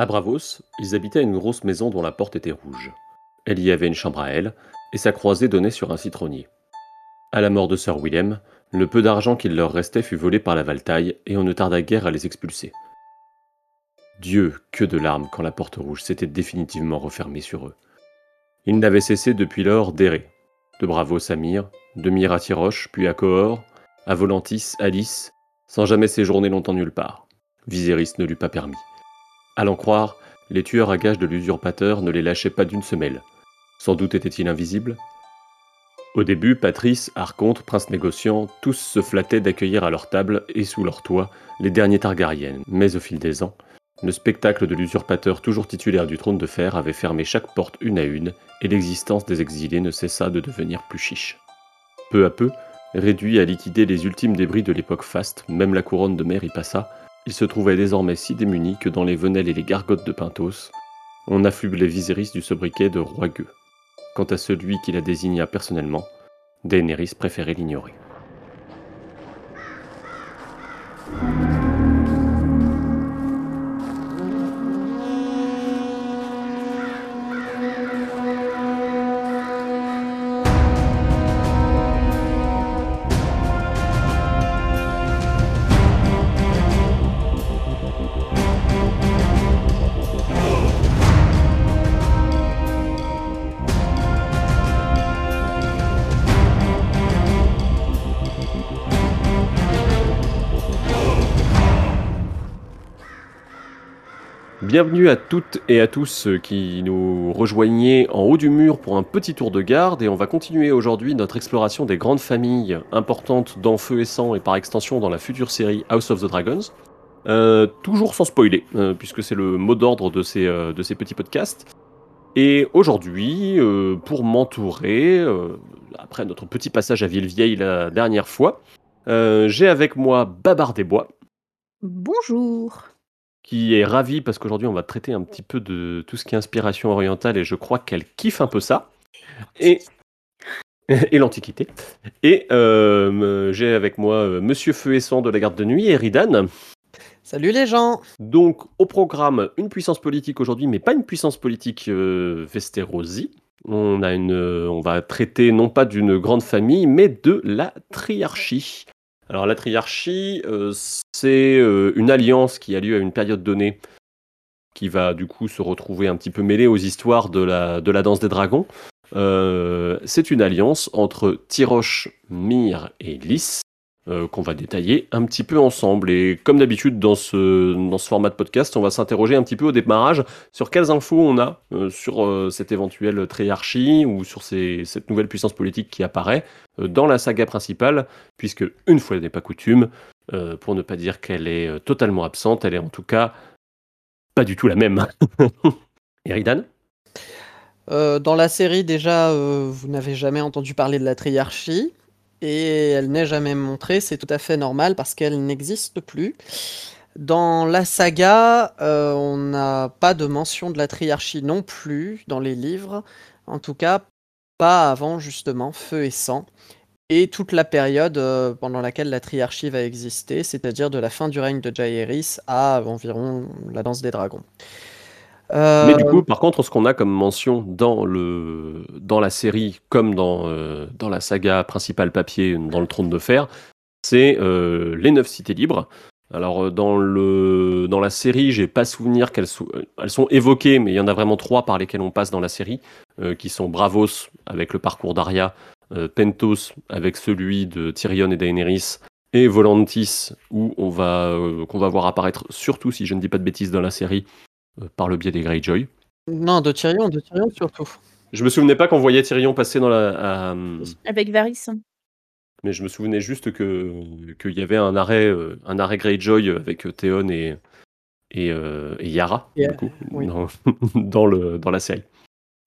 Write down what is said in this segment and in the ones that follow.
À Bravos, ils habitaient une grosse maison dont la porte était rouge. Elle y avait une chambre à elle, et sa croisée donnait sur un citronnier. À la mort de Sir William, le peu d'argent qu'il leur restait fut volé par la Valtaille, et on ne tarda guère à les expulser. Dieu, que de larmes quand la porte rouge s'était définitivement refermée sur eux. Ils n'avaient cessé depuis lors d'errer, de Bravos à Myre, de Myre à Tiroche, puis à Cohor, à Volantis, à Lys, sans jamais séjourner longtemps nulle part. Viserys ne l'eût pas permis. À l'en croire, les tueurs à gages de l'usurpateur ne les lâchaient pas d'une semelle. Sans doute était-il invisible Au début, Patrice, Arconte, Prince négociant, tous se flattaient d'accueillir à leur table et sous leur toit les derniers Targaryens, mais au fil des ans, le spectacle de l'usurpateur toujours titulaire du trône de fer avait fermé chaque porte une à une, et l'existence des exilés ne cessa de devenir plus chiche. Peu à peu, réduit à liquider les ultimes débris de l'époque faste, même la couronne de mer y passa, il se trouvait désormais si démuni que dans les venelles et les gargotes de Pintos, on affublait Viserys du sobriquet de roi gueux. Quant à celui qui la désigna personnellement, Daenerys préférait l'ignorer. Bienvenue à toutes et à tous qui nous rejoignez en haut du mur pour un petit tour de garde et on va continuer aujourd'hui notre exploration des grandes familles importantes dans Feu et Sang et par extension dans la future série House of the Dragons. Euh, toujours sans spoiler, euh, puisque c'est le mot d'ordre de ces, euh, de ces petits podcasts. Et aujourd'hui, pour m'entourer, après notre petit passage à Villevieille la dernière fois, j'ai avec moi Babar des Bois. Bonjour qui est ravie parce qu'aujourd'hui on va traiter un petit peu de tout ce qui est inspiration orientale et je crois qu'elle kiffe un peu ça. Et, et l'Antiquité. Et euh, j'ai avec moi euh, Monsieur Feu et Sang de la garde de nuit, Eridan. Salut les gens Donc au programme, une puissance politique aujourd'hui, mais pas une puissance politique euh, On, a une, on va traiter non pas d'une grande famille, mais de la triarchie. Alors la triarchie, euh, c'est euh, une alliance qui a lieu à une période donnée, qui va du coup se retrouver un petit peu mêlée aux histoires de la, danse des dragons. Euh, c'est une alliance entre Tiroche, Myr et Lys, euh, qu'on va détailler un petit peu ensemble. Et comme d'habitude dans ce, dans ce format de podcast, on va s'interroger un petit peu au démarrage sur quelles infos on a euh, sur euh, cette éventuelle triarchie ou sur cette nouvelle puissance politique qui apparaît dans la saga principale, puisque une fois n'est pas coutume, pour ne pas dire qu'elle est totalement absente, elle est en tout cas pas du tout la même. Eridan dans la série, déjà, vous n'avez jamais entendu parler de la triarchie et elle n'est jamais montrée, c'est tout à fait normal parce qu'elle n'existe plus. Dans la saga, euh, on n'a pas de mention de la triarchie non plus dans les livres, en tout cas pas avant justement Feu et Sang, et toute la période euh, pendant laquelle la triarchie va exister, c'est-à-dire de la fin du règne de Jaehaerys à environ la danse des dragons. Mais du euh, coup, par contre, ce qu'on a comme mention dans, le, dans la série, comme dans, euh, dans la saga principale papier, dans le trône de fer, c'est euh, les neuf cités libres. Alors dans, le, dans la série, j'ai pas souvenir qu'elles sont, elles sont évoquées, mais il y en a vraiment trois par lesquelles on passe dans la série, qui sont Bravos avec le parcours d'Arya, Pentos avec celui de Tyrion et Daenerys, et Volantis où on va qu'on va voir apparaître surtout si je ne dis pas de bêtises dans la série euh, par le biais des Greyjoy. Non, de Tyrion, de Tyrion surtout. Je me souvenais pas qu'on voyait Tyrion passer dans la. Avec Varys. Mais je me souvenais juste que qu'il y avait un arrêt, euh, un arrêt Greyjoy avec euh, Theon et et, Yara du coup, dans, le dans la série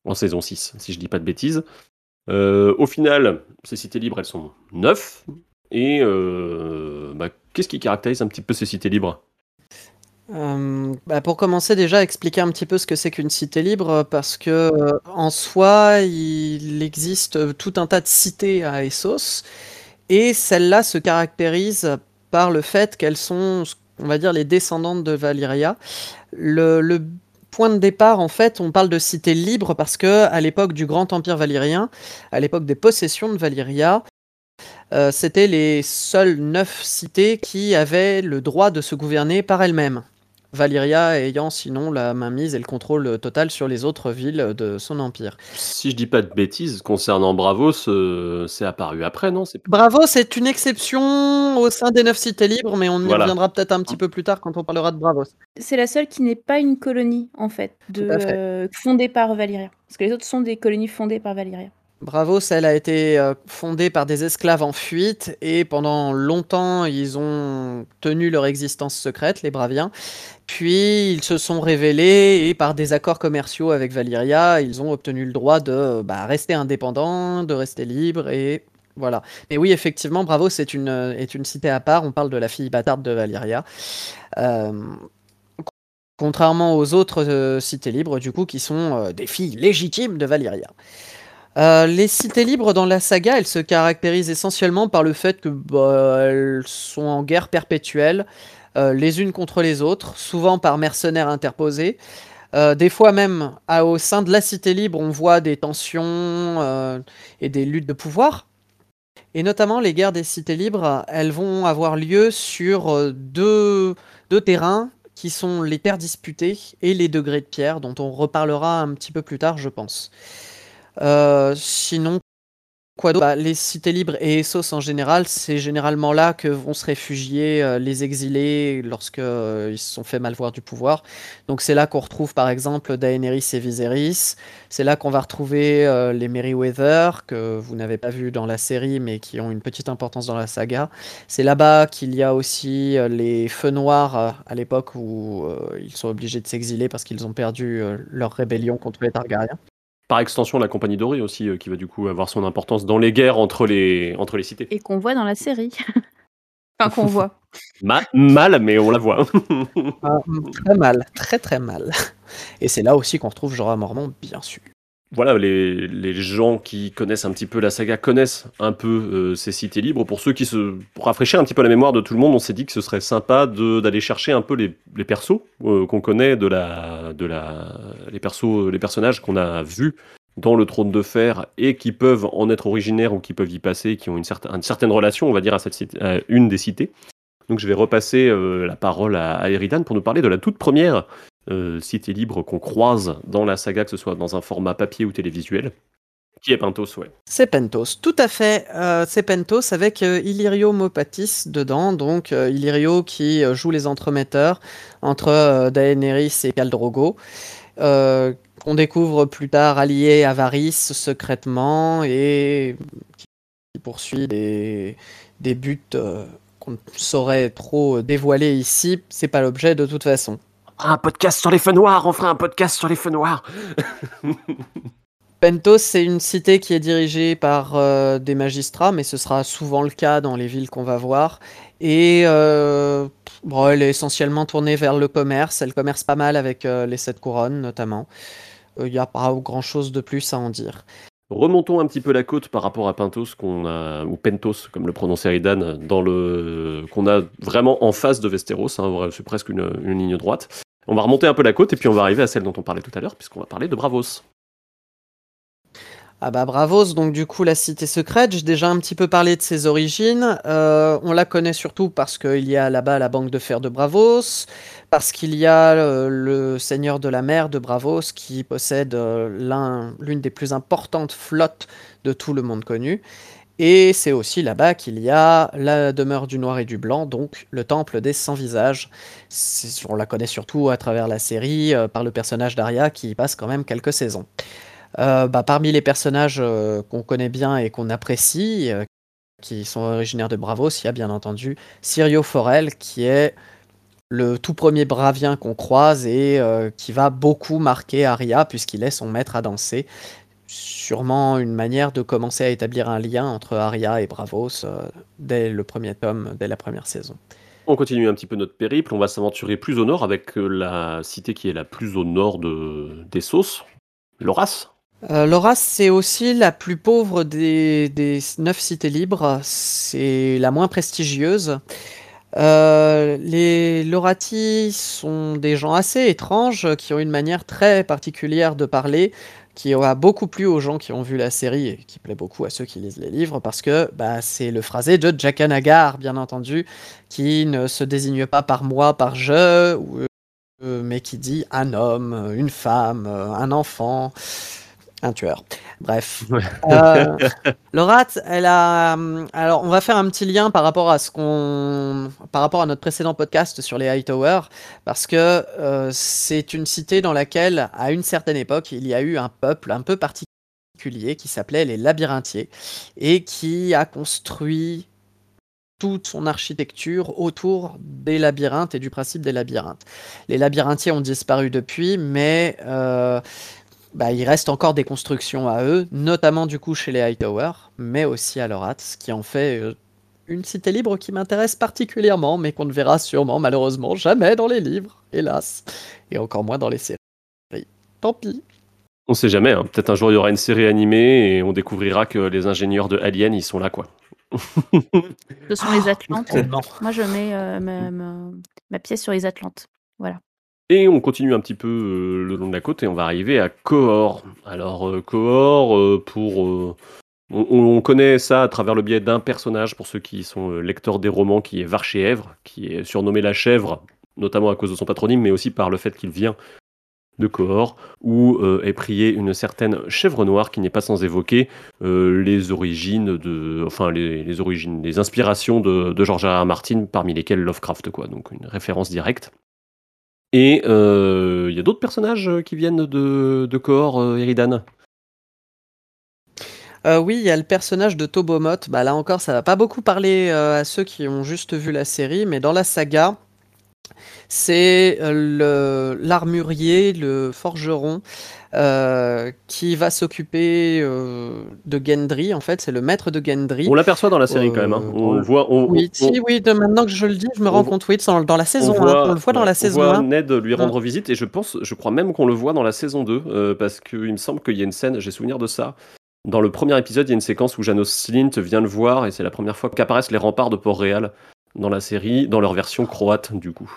en saison 6, si je dis pas de bêtises. au final, ces cités libres, elles sont neuf. Et bah, qu'est-ce qui caractérise un petit peu ces cités libres? Euh, bah, pour commencer déjà, expliquer un petit peu ce que c'est qu'une cité libre, parce que euh, en soi, il existe tout un tas de cités à Essos, et celles-là se caractérisent par le fait qu'elles sont, on va dire, les descendantes de Valyria. Le, point de départ, en fait, on parle de cité libre parce que à l'époque du Grand Empire valyrien, à l'époque des possessions de Valyria, euh, c'était les seules neuf cités qui avaient le droit de se gouverner par elles-mêmes. Valyria ayant sinon la mainmise et le contrôle total sur les autres villes de son empire. Si je dis pas de bêtises, concernant Bravos, euh, c'est apparu après, non? C'est... Bravos est une exception au sein des neuf cités libres, mais on y Voilà. reviendra peut-être un petit peu plus tard quand on parlera de Bravos. C'est la seule qui n'est pas une colonie, en fait, de, fait. euh, fondée par Valyria. Parce que les autres sont des colonies fondées par Valyria. Bravos, elle a été euh, fondée par des esclaves en fuite et pendant longtemps ils ont tenu leur existence secrète, les Braviens. Puis ils se sont révélés et par des accords commerciaux avec Valyria, ils ont obtenu le droit de bah, rester indépendants, de rester libres et voilà. Mais oui, effectivement, Bravos est une, cité à part. On parle de la fille bâtarde de Valyria. Euh, contrairement aux autres euh, cités libres, du coup, qui sont des filles légitimes de Valyria. Euh, les cités libres dans la saga, elles se caractérisent essentiellement par le fait que bah, elles sont en guerre perpétuelle, euh, les unes contre les autres, souvent par mercenaires interposés. Euh, des fois même, au sein de la cité libre, on voit des tensions et des luttes de pouvoir. Et notamment, les guerres des cités libres, elles vont avoir lieu sur deux, deux terrains qui sont les terres disputées et les degrés de pierre, dont on reparlera un petit peu plus tard, je pense. Euh, sinon, quoi Bah, Les cités libres et Essos en général, c'est généralement là que vont se réfugier euh, les exilés lorsque euh, se sont fait mal voir du pouvoir. Donc c'est là qu'on retrouve par exemple Daenerys et Viserys. C'est là qu'on va retrouver les Merryweather que vous n'avez pas vu dans la série mais qui ont une petite importance dans la saga. C'est là-bas qu'il y a aussi les Feux Noirs à l'époque où ils sont obligés de s'exiler parce qu'ils ont perdu leur rébellion contre les Targaryens. Par extension, la Compagnie Dorée aussi, euh, qui va du coup avoir son importance dans les guerres entre les, entre les cités. Et qu'on voit dans la série. enfin, qu'on voit. Ma- mal, mais on la voit. Ah, très mal, très très mal. Et c'est là aussi qu'on retrouve Jorah Mormont, bien sûr. Voilà, les, gens qui connaissent un petit peu la saga connaissent un peu euh, ces cités libres. Pour ceux qui se. Pour rafraîchir un petit peu la mémoire de tout le monde, on s'est dit que ce serait sympa d'aller chercher un peu les, les persos euh, qu'on connaît, de la, de la, les, persos, les personnages qu'on a vus dans le trône de fer et qui peuvent en être originaires ou qui peuvent y passer, qui ont une, certaine relation, on va dire, à, cette une des cités. Donc je vais repasser euh, la parole à, à Eridan pour nous parler de la toute première euh, cité libre qu'on croise dans la saga, que ce soit dans un format papier ou télévisuel, qui est Pentos, ouais. C'est Pentos, tout à fait. euh, c'est Pentos avec euh, Illyrio Mopatis dedans. Donc euh, Illyrio qui joue les entremetteurs entre Daenerys et Khal Drogo. euh, qu'on découvre plus tard allié à Varys secrètement et qui poursuit des, des buts qu'on ne saurait trop dévoiler ici. C'est pas l'objet de toute façon. Un podcast sur les feux noirs, on fera un podcast sur les feux noirs. Pentos, c'est une cité qui est dirigée par euh, des magistrats, mais ce sera souvent le cas dans les villes qu'on va voir. Et euh, elle est essentiellement tournée vers le commerce. Elle commerce pas mal avec euh, les sept couronnes, notamment. Il n'y a pas grand-chose de plus à en dire. Remontons un petit peu la côte par rapport à Pentos, qu'on a, ou Pentos, comme le prononce Eridan, dans le, qu'on a vraiment en face de Westeros, hein, c'est presque une ligne droite. On va remonter un peu la côte et puis on va arriver à celle dont on parlait tout à l'heure, puisqu'on va parler de Bravos. Ah bah Bravos, donc du coup la cité secrète, j'ai déjà un petit peu parlé de ses origines. Euh, on la connaît surtout parce qu'il y a là-bas la banque de fer de Bravos, parce qu'il y a euh, le seigneur de la mer de Bravos qui possède euh, l'un- l'une des plus importantes flottes de tout le monde connu. Et c'est aussi là-bas qu'il y a la demeure du noir et du blanc, donc le temple des sans visages. On la connaît surtout à travers la série, par le personnage d'Arya qui y passe quand même quelques saisons. Euh, bah, parmi les personnages euh, qu'on connaît bien et qu'on apprécie, euh, qui sont originaires de Bravos, il y a bien entendu Sirio Forel, qui est le tout premier Bravien qu'on croise et qui va beaucoup marquer Arya, puisqu'il est son maître à danser. Sûrement une manière de commencer à établir un lien entre Arya et Bravos dès le premier tome, dès la première saison. On continue un petit peu notre périple, on va s'aventurer plus au nord avec la cité qui est la plus au nord de, des Sauces, Loras. Euh, c'est aussi la plus pauvre des, des neuf cités libres. C'est la moins prestigieuse. Euh, les Lorati sont des gens assez étranges qui ont une manière très particulière de parler qui a beaucoup plu aux gens qui ont vu la série et qui plaît beaucoup à ceux qui lisent les livres parce que bah, c'est le phrasé de Jakanagar, bien entendu, qui ne se désigne pas par moi, par je, euh, mais qui dit un homme, une femme, un enfant un tueur. Bref. Euh, Laura, elle a. Alors, on va faire un petit lien par rapport à ce qu'on, par rapport à notre précédent podcast sur les Hightower, parce que euh, c'est une cité dans laquelle, à une certaine époque, il y a eu un peuple un peu particulier qui s'appelait les Labyrinthiers et qui a construit toute son architecture autour des labyrinthes et du principe des labyrinthes. Les labyrinthiers ont disparu depuis, mais euh, bah, il reste encore des constructions à eux, notamment du coup chez les Hightower, mais aussi à Lorat, ce qui en fait euh, une cité libre qui m'intéresse particulièrement, mais qu'on ne verra sûrement malheureusement jamais dans les livres, hélas, et encore moins dans les séries. Tant pis. On sait jamais, hein. peut-être un jour il y aura une série animée et on découvrira que les ingénieurs de Alien ils sont là quoi. Ce sont les Atlantes. Moi je mets euh, ma pièce sur les Atlantes. Voilà. Et on continue un petit peu euh, le long de la côte et on va arriver à Cohor. Alors euh, Cohor, euh, pour... On, connaît ça à travers le biais d'un personnage, pour ceux qui sont lecteurs des romans, qui est Varchéèvre, qui est surnommé la chèvre, notamment à cause de son patronyme, mais aussi par le fait qu'il vient de Cohor, où est priée une certaine chèvre noire qui n'est pas sans évoquer les origines de, enfin les, origines, les inspirations de, de George. Martin, parmi lesquelles Lovecraft, quoi. Donc une référence directe. Et euh, il y a d'autres personnages euh, qui viennent de, de Cohor, euh, Eridan? Oui, il y a le personnage de Tobomot. Bah, là encore, ça va pas beaucoup parler à ceux qui ont juste vu la série, mais dans la saga, c'est l'armurier, le forgeron, euh, qui va s'occuper euh, de Gendry. En fait, c'est le maître de Gendry. On l'aperçoit dans la série quand même. Hein. Euh, on voit. oui, oui. De maintenant que je le dis, je me rends compte. Oui, dans, dans la saison 1. On le voit dans la saison 1. Ned lui rendre visite et je pense, je crois même qu'on le voit dans la saison 2 parce qu'il me semble qu'il y a une scène. J'ai souvenir de ça. Dans le premier épisode, il y a une séquence où Janos Slint vient le voir et c'est la première fois qu'apparaissent les remparts de Port-Réal dans la série, dans leur version croate du coup.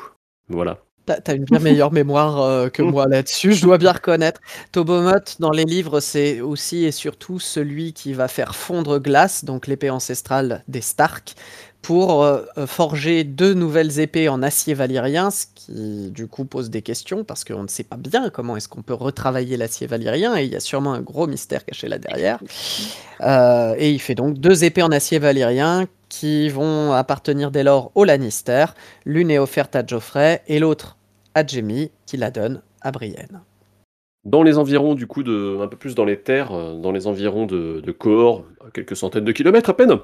Voilà. T'as une bien meilleure mémoire euh, que moi là-dessus, je dois bien reconnaître. Tobomot, dans les livres, c'est aussi et surtout celui qui va faire fondre glace, donc l'épée ancestrale des Stark, pour euh, euh, forger deux nouvelles épées en acier valyrien, ce qui du coup pose des questions, parce qu'on ne sait pas bien comment est-ce qu'on peut retravailler l'acier valyrien, et il y a sûrement un gros mystère caché là derrière. et il fait donc deux épées en acier valyrien qui vont appartenir dès lors au Lannister. L'une est offerte à Geoffrey et l'autre à Jamie, qui la donne à Brienne. Dans les environs, du coup, de, un peu plus dans les terres, euh, dans les environs de, de quelques centaines de kilomètres à peine,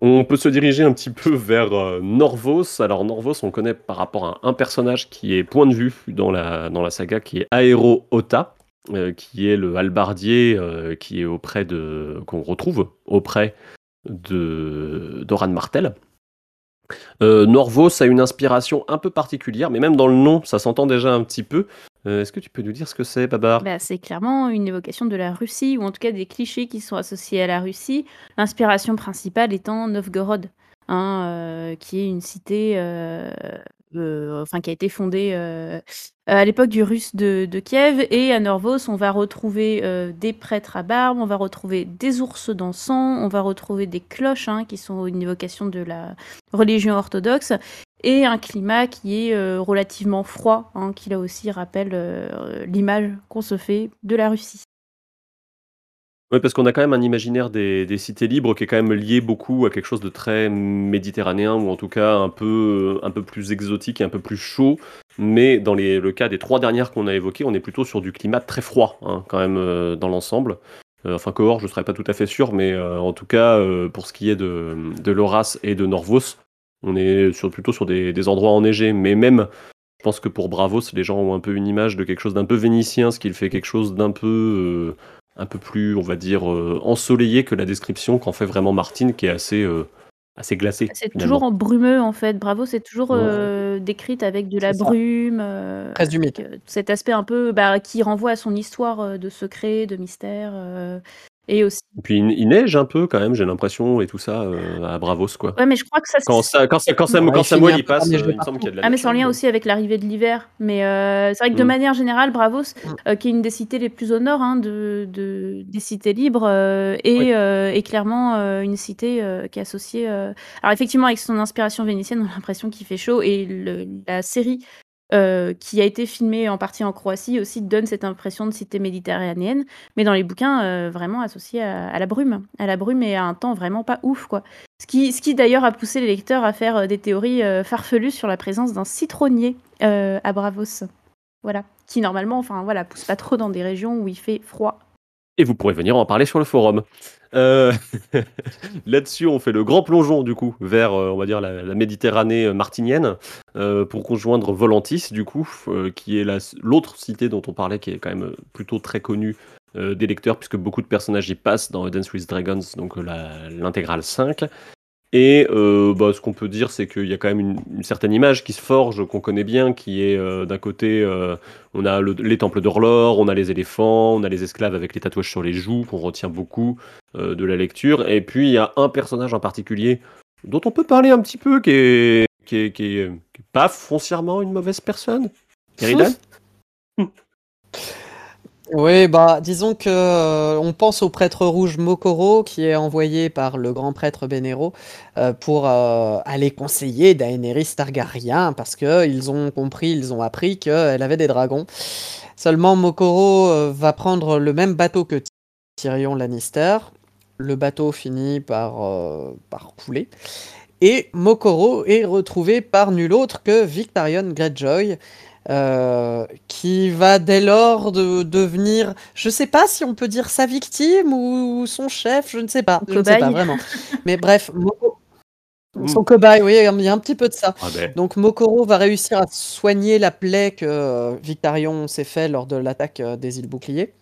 on peut se diriger un petit peu vers euh, Norvos. Alors Norvos, on connaît par rapport à un personnage qui est point de vue dans la, dans la saga, qui est Aero Ota, euh, qui est le halbardier qui est auprès de qu'on retrouve auprès de d'Oran Martel. Euh, Norvos a une inspiration un peu particulière, mais même dans le nom, ça s'entend déjà un petit peu. Euh, est-ce que tu peux nous dire ce que c'est, Babar? Bah, C'est clairement une évocation de la Russie, ou en tout cas des clichés qui sont associés à la Russie. L'inspiration principale étant Novgorod, hein, euh, qui est une cité euh, qui a été fondée euh, à l'époque du russe de, Kiev. Et à Norvos, on va retrouver euh, des prêtres à barbe, on va retrouver des ours dansants, on va retrouver des cloches hein, qui sont une évocation de la religion orthodoxe. Et un climat qui est relativement froid, hein, qui là aussi rappelle l'image qu'on se fait de la Russie. Oui, parce qu'on a quand même un imaginaire des, cités libres qui est quand même lié beaucoup à quelque chose de très méditerranéen, ou en tout cas un peu, un peu plus exotique et un peu plus chaud. Mais dans le cas des trois dernières qu'on a évoquées, on est plutôt sur du climat très froid, hein, quand même, euh, dans l'ensemble. Euh, enfin, Cohor, je ne serais pas tout à fait sûr, mais euh, en tout cas, pour ce qui est de, de Loras et de Norvos, on est plutôt sur des, des endroits enneigés. Mais même, je pense que pour Bravos, les gens ont un peu une image de quelque chose d'un peu vénitien, ce qui fait quelque chose d'un peu un peu plus, on va dire, euh, ensoleillé que la description qu'en fait vraiment Martine, qui est assez, euh, assez glacée. C'est toujours en brumeux, en fait. Bravo, c'est toujours euh, décrite avec de la brume. Presque humide. cet aspect un peu bah, qui renvoie à son histoire de secret, de mystère. Et aussi Et puis il il neige un peu quand même, j'ai l'impression et tout ça, heu, à Bravos, quoi. Ouais, mais je crois que ça Quand ça quand ça quand Ouais, quand il Samuel passe, neiger il me semble qu'il y a de la Ah mais c'est en lien aussi avec l'arrivée de l'hiver. Mais, heu, c'est vrai que de Mmh. manière générale, Bravos, heu, qui est une des cités les plus au nord, hein, de de des cités libres, Oui. est, clairement, une cité, qui est associée, alors effectivement avec son inspiration vénitienne, on a l'impression qu'il fait chaud et le la série, heu, qui a été filmée en partie en Croatie aussi donne cette impression de cité méditerranéenne. Mais dans les bouquins, heu, vraiment associée à la brume. À la brume et à un temps vraiment pas ouf, quoi. Ce qui ce qui d'ailleurs a poussé les lecteurs à faire, heu, des théories, farfelues sur la présence d'un citronnier, à Bravos. Voilà. Qui normalement, enfin voilà, pousse pas trop dans des régions où il fait froid. Et vous pourrez venir en parler sur le forum. Heu, là-dessus, on fait le grand plongeon du coup vers, heu, on va dire la Méditerranée, heu, martinienne, pour rejoindre Volantis du coup, qui est l'autre cité dont on parlait qui est quand même, plutôt très connue, des lecteurs puisque beaucoup de personnages y passent dans Dance with Dragons, donc l'intégrale 5 et heu, bah, ce qu'on peut dire, c'est qu'il y a quand même une certaine image qui se forge, qu'on connaît bien, qui est, heu, d'un côté, heu, on a le les temples d'Orlor, on a les éléphants, on a les esclaves avec les tatouages sur les joues, qu'on retient beaucoup, de la lecture et puis il y a un personnage en particulier, dont on peut parler un petit peu, qui est qui est qui est pas foncièrement une mauvaise personne. Eridan? Oui, bah, disons que, heu, on pense au prêtre rouge Mokoro qui est envoyé par le grand prêtre Bénérot, heu, pour, heu, aller conseiller Daenerys Targaryen parce qu'ils ont compris, ils ont appris qu'elle avait des dragons. Seulement Mokoro, heu, va prendre le même bateau que Tyrion Lannister. Le bateau finit par, par couler et Mokoro est retrouvé par nul autre que Victarion Greyjoy, heu, qui va dès lors de devenir je sais pas si on peut dire sa victime ou son chef, je ne sais pas, je ne sais pas vraiment. Mais bref, Moko Mmh. son cobaye, oui, il y a un petit peu de ça. Ah beh. Donc Mokoro va réussir à soigner la plaie que, heu, Victarion s'est fait lors de l'attaque, heu, des îles Boucliers.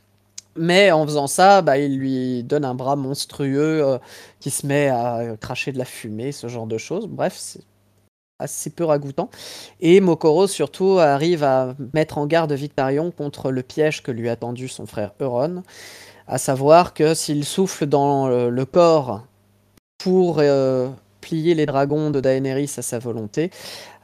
Mais en faisant ça, bah, il lui donne un bras monstrueux, qui se met à cracher de la fumée, ce genre de choses. Bref, c'est assez peu ragoûtant et Mokoro surtout arrive à mettre en garde Victarion contre le piège que lui a tendu son frère Euron. À savoir que s'il souffle dans, heu, le corps pour, heu, plier les dragons de Daenerys à sa volonté,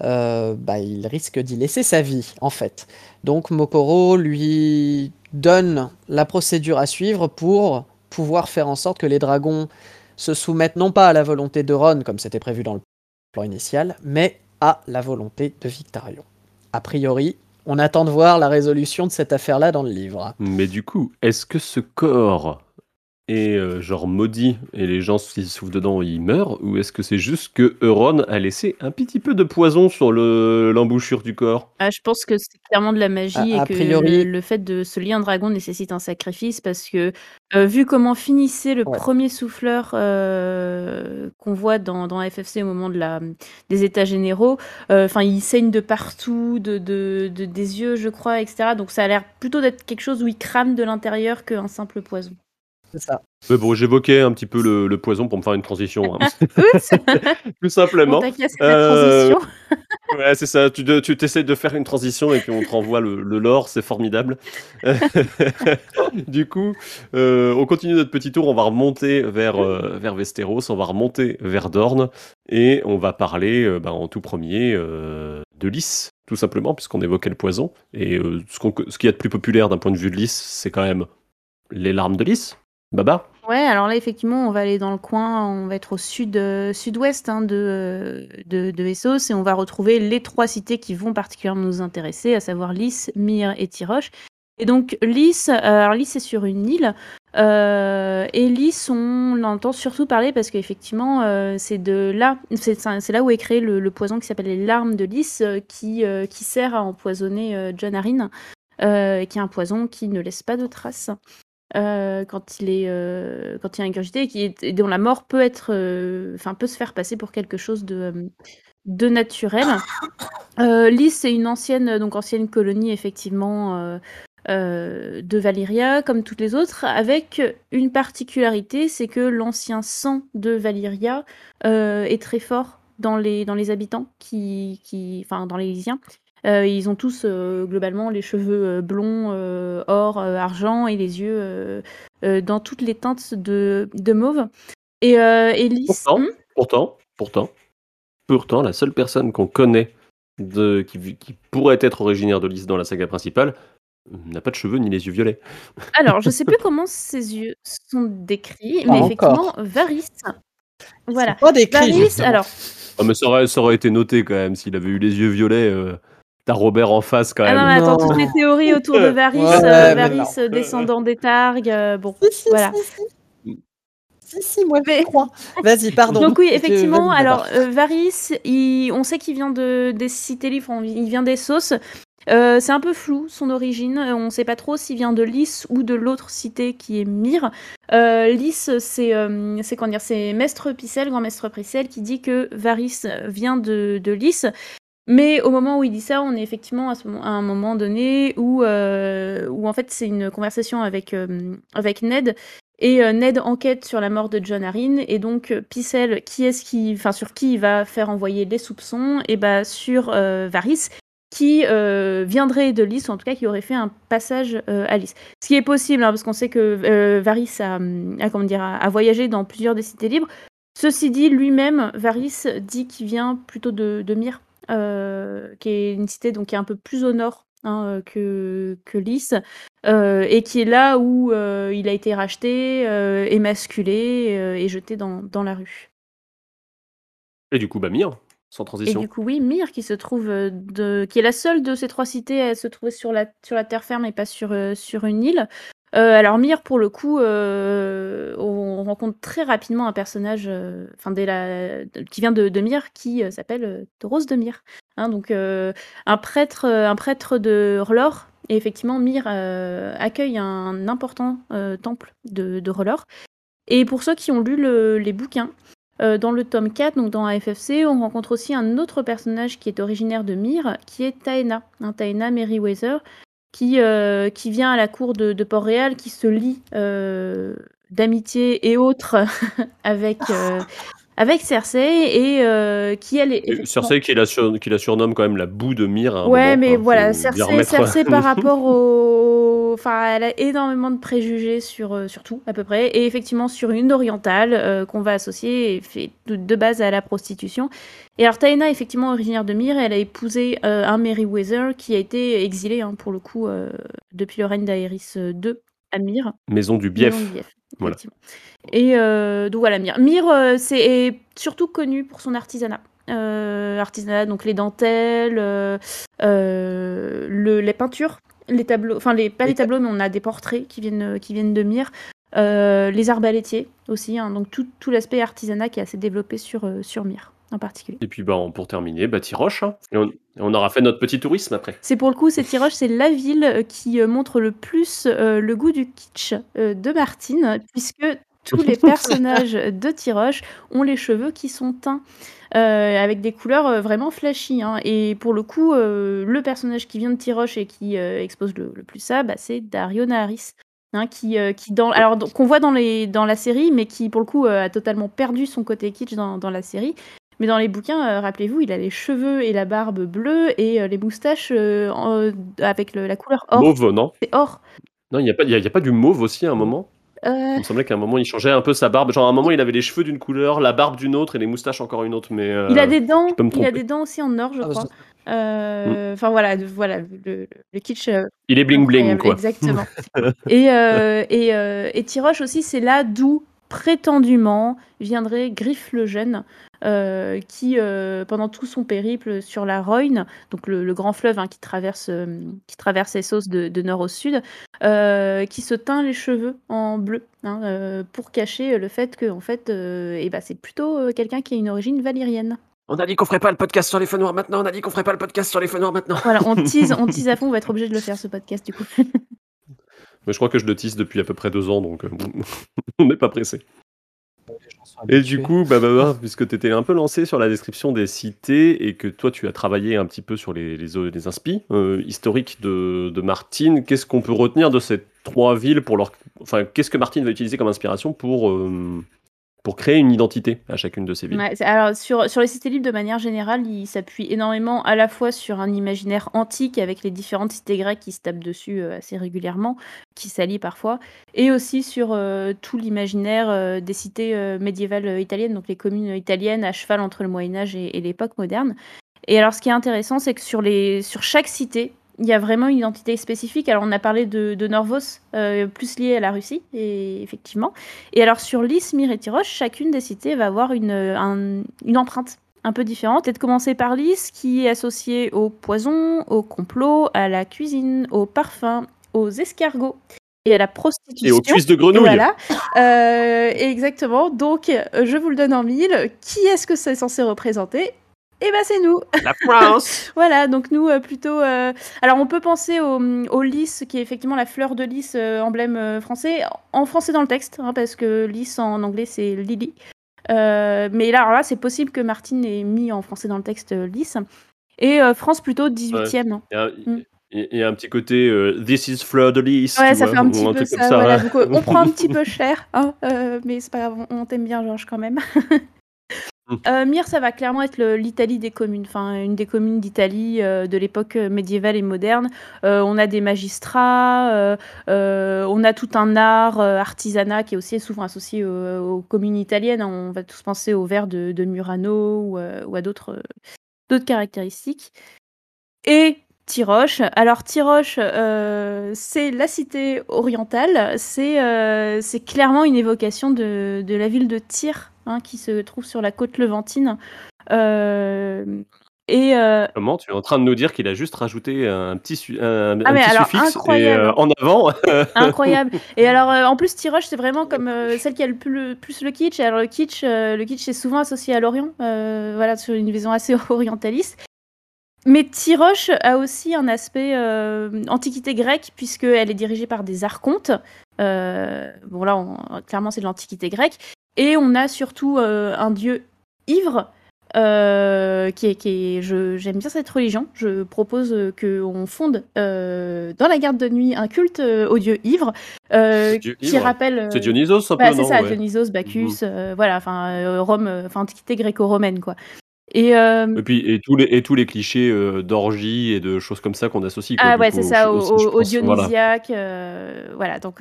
heu, bah, il risque d'y laisser sa vie, en fait. Donc Mokoro lui donne la procédure à suivre pour pouvoir faire en sorte que les dragons se soumettent non pas à la volonté d'Euron comme c'était prévu dans le plan initial, mais à la volonté de Victarion. A priori, on attend de voir la résolution de cette affaire-là dans le livre. Mais du coup, est-ce que ce corps est, heu, genre maudit et les gens s'ils soufflent dedans, ils meurent? Ou est-ce que c'est juste que Euron a laissé un petit peu de poison sur le l'embouchure du corps? Ah, je pense que c'est clairement de la magie et a que le priori le fait de ce lien dragon nécessite un sacrifice parce que, heu, vu comment finissait le Ouais. 1er souffleur, heu, qu'on voit dans dans FFC au moment de la des états généraux, enfin il saigne de partout, de de de des yeux, je crois et cetera. Donc ça a l'air plutôt d'être quelque chose où il crame de l'intérieur qu'un simple poison. C'est ça. Mais bon, j'évoquais un petit peu le le poison pour me faire une transition, hein. Tout On simplement. transition. ouais, c'est ça, tu tu essaies de faire une transition et puis on te renvoie le le lore, c'est formidable. Du coup, heu, on continue notre petit tour, on va remonter vers, heu, vers Westeros, on va remonter vers Dorne et on va parler, heu, bah, en tout 1er, heu, de Lys, tout simplement, puisqu'on évoquait le poison et ce qu'on ce qu'il y a de plus populaire d'un point de vue de Lys, c'est quand même les larmes de Lys. Baba? Ouais, alors là, effectivement, on va aller dans le coin, on va être au sud, heu, sud-ouest, hein, de, de de Essos et on va retrouver les 3 cités qui vont particulièrement nous intéresser, à savoir Lys, Myre et Tyroche. Et donc Lys, heu, alors Lys c'est sur une île, heu et Lys on entend surtout parler parce qu'effectivement, heu, c'est là là où est créé le poison qui s'appelle les larmes de Lys, qui, qui sert à empoisonner, Jon Arryn, qui est un poison qui ne laisse pas de traces, heu, quand il est, heu, quand il est ingurgité et dont la mort peut être, heu, enfin peut se faire passer pour quelque chose de, hem, de naturel. Lys c'est une ancienne, donc ancienne colonie effectivement, de Valyria comme toutes les autres, avec une particularité, c'est que l'ancien sang de Valyria, est très fort dans les dans les habitants qui qui enfin dans les Lysiens. Ils ont tous globalement les cheveux blonds, or, argent et les yeux dans toutes les teintes de, de mauve. Et, et pourtant, hmm pourtant, pourtant, pourtant, la seule personne qu'on connaît de, qui, qui, pourrait être originaire de Lys dans la saga principale n'a pas de cheveux ni les yeux violets. Alors, je sais plus comment ses yeux sont décrits, mais effectivement, Varys. Voilà. Pas décrit, Varys, alors. Oh, mais ça aurait, ça aurait, été noté quand même s'il avait eu les yeux violets. Euh, T'as Robert en face quand même. Ah non, mais attends, toutes les théories autour de Varys, euh, Varys descendant des Targs, euh, bon, voilà. Si, si, moi je crois. Vas-y, pardon. Donc oui, effectivement, alors Varys, il... on sait qu'il vient de... des cités livres, il vient des sauces. Euh, c'est un peu flou son origine, on ne sait pas trop s'il vient de Lys ou de l'autre cité qui est Myre. Euh, Lys, c'est euh, dire, c'est Mestre Picel, grand Mestre Picel, qui dit que Varys vient de, de Lys. Mais au moment où il dit ça, on est effectivement à, un moment donné où, euh, où en fait c'est une conversation avec, avec Ned et Ned enquête sur la mort de John Arryn, et donc Picel, qui est-ce qui, sur qui il va faire envoyer les soupçons? Et bah sur Varys, qui euh, viendrait de Lys, ou en tout cas qui aurait fait un passage euh, à Lys. Ce qui est possible, hein, parce qu'on sait que euh, Varys a, comment dire, a, voyagé dans plusieurs des cités libres. Ceci dit, lui-même, Varys dit qu'il vient plutôt de, de qui est une cité donc, qui est un peu plus au nord hein, que, que Lys, et qui est là où il a été racheté, émasculé et jeté dans, dans la rue. Et du coup, bah Myre et du coup, oui, Myre, qui se trouve euh, de... qui est la seule de ces trois cités à se trouver sur la, sur la terre ferme et pas sur, euh, sur une île. Euh, alors Myre, pour le coup, on rencontre très rapidement un personnage, la... qui vient de, de qui s'appelle Rose de Myre. Hein, donc un prêtre, un prêtre de R'hllor. Et effectivement, Myre accueille un important temple de, de. Et pour ceux qui ont lu les bouquins, euh, dans le tome 4, donc dans AFFC, on rencontre aussi un autre personnage qui est originaire de Myre, qui est Taena, hein, Taena Merryweather, qui, euh, qui vient à la cour de, Port-Réal, qui se lie euh, d'amitié et autres avec, avec Cersei et euh, qui elle est Cersei qui la, qui la surnomme quand même la boue de Myre. ouais, mais voilà, Cersei, Cersei par rapport au, enfin, elle a énormément de préjugés sur euh, sur tout à peu près et effectivement sur une orientale euh, qu'on va associer et fait de, base à la prostitution. Et alors Taena effectivement originaire de Myre, elle a épousé un Merryweather qui a été exilé hein, pour le coup depuis le règne d'Aerys II à Myre. Maison du Bief. Voilà. Et euh, donc voilà, Myre. Myre, euh, c'est surtout connu pour son artisanat. Euh, artisanat, donc les dentelles, le, les peintures, les tableaux, enfin les, pas les tableaux, mais on a des portraits qui viennent, qui viennent de Myre. les arbalétiers aussi, hein. donc tout, tout l'aspect artisanat qui est assez développé sur, sur Myre en particulier. Et puis bah, pour terminer, bah, Tiroche. Hein. Et on, aura fait notre petit tourisme après. C'est pour le coup, c'est Tiroche, c'est la ville qui montre le plus le goût du kitsch de Martine, puisque tous les personnages de Tiroche ont les cheveux qui sont teints. Euh, avec des couleurs euh, vraiment flashy. Hein. Et pour le coup, euh, le personnage qui vient de Tiroche et qui expose le, plus ça, bah, c'est Dario Naharis. Hein, qui, qui dans, alors qu'on voit dans, les, dans la série, mais qui pour le coup a totalement perdu son côté kitsch dans, dans la série. Mais dans les bouquins, rappelez-vous, il a les cheveux et la barbe bleue et les moustaches avec la couleur or. Mauve, non? C'est or. Non, il n'y a, a, pas du mauve aussi à un moment? Il me semblait qu'à un moment il changeait un peu sa barbe. Genre à un moment il avait les cheveux d'une couleur, la barbe d'une autre et les moustaches encore une autre. Mais il a des dents. Il a des dents aussi en or, je ah, crois. Euh. Enfin voilà, voilà le, kitsch. Euh, il est bling bling quoi. Exactement. et, et, et Tiroche aussi, c'est là d'où prétendument viendrait Griffe le Jeune, euh, qui, euh, pendant tout son périple sur la Roine, donc le, grand fleuve hein, qui, traverse, euh, qui traverse les sauces de, nord au sud, qui se teint les cheveux en bleu hein, pour cacher le fait que en fait, eh ben, c'est plutôt quelqu'un qui a une origine valérienne. On a dit qu'on ferait pas le podcast sur les feux noirs maintenant. On a dit qu'on ferait pas le podcast sur les feux noirs maintenant. Voilà, on tease, on tease à fond. On va être obligé de le faire ce podcast du coup. Mais je crois que je le tease depuis à peu près deux ans, donc on n'est pas pressé. Et du coup, bah, bah, bah puisque tu étais un peu lancé sur la description des cités et que toi tu as travaillé un petit peu sur les, les, inspi euh, historiques de, Martine, qu'est-ce qu'on peut retenir de ces trois villes pour leur. Enfin, qu'est-ce que Martine va utiliser comme inspiration pour, euh, pour créer une identité à chacune de ces villes. Alors sur, sur les cités libres, de manière générale, il s'appuie énormément à la fois sur un imaginaire antique avec les différentes cités grecques qui se tapent dessus euh, assez régulièrement, qui s'allient parfois, et aussi sur euh, tout l'imaginaire euh, des cités médiévales italiennes, donc les communes italiennes à cheval entre le Moyen Âge et, et l'époque moderne. Et alors ce qui est intéressant, c'est que sur, les, sur chaque cité, il y a vraiment une identité spécifique. Alors, on a parlé de, de Norvos, euh, plus lié à la Russie, et, effectivement. Et alors, sur Lys, Myr et Tiroche, chacune des cités va avoir une, une empreinte un peu différente. Et de commencer par Lys, qui est associée au poison, au complot, à la cuisine, au parfum, aux escargots et à la prostitution. Et aux cuisses de grenouille. Voilà. Euh, exactement. Donc, je vous le donne en mille. Qui est-ce que c'est censé représenter? Eh ben c'est nous. La France. voilà, donc nous euh, plutôt. Euh, alors on peut penser au, au, lys, qui est effectivement la fleur de lys, euh, emblème français, en français dans le texte, hein, parce que lys en anglais c'est lily. mais là, là c'est possible que Martine ait mis en français dans le texte lys. Et France plutôt 18e. Il y, a, un petit côté This is fleur de lys. Ouais, ça fait un petit peu ça. voilà. donc, on prend un petit peu cher, hein, mais c'est pas grave, on t'aime bien, Georges, quand même. Mmh. Euh, ça va clairement être l'Italie des communes, enfin une des communes d'Italie euh, de l'époque euh, médiévale et moderne. Euh, on a des magistrats, on a tout un art, artisanat qui est aussi souvent associé aux, communes italiennes. On va tous penser au verre de, Murano ou, ou à d'autres caractéristiques. Et Tiroche. Alors Tiroche, c'est la cité orientale, c'est clairement une évocation de, de la ville de Tyr Hein, qui se trouve sur la côte levantine. Euh, et euh, Comment? Tu es en train de nous dire qu'il a juste rajouté un petit, un, ah, petit suffixe et, euh, en avant Incroyable. Et alors, en plus, Tiroche, c'est vraiment comme celle qui a le plus, plus, le kitsch. alors, le kitsch, le kitsch est souvent associé à l'Orient, voilà, sur une vision assez orientaliste. Mais Tiroche a aussi un aspect antiquité grecque, puisqu'elle est dirigée par des archontes. bon, là, clairement, c'est de l'antiquité grecque. Et on a surtout euh, un dieu ivre. Euh, qui est, qui est j'aime bien cette religion. Je propose qu'on fonde euh, dans la garde de nuit un culte au dieu ivre qui rappelle. c'est Dionysos un bah, C'est ça, Dionysos, Bacchus, mhm. voilà, enfin Rome, enfin antiquité gréco-romaine quoi. Et, euh, et, puis et tous les et tous les clichés euh, d'orgie et de choses comme ça qu'on associe. Quoi, ah ouais, c'est ça, au, au, dionysiaque. Voilà. Euh, voilà, donc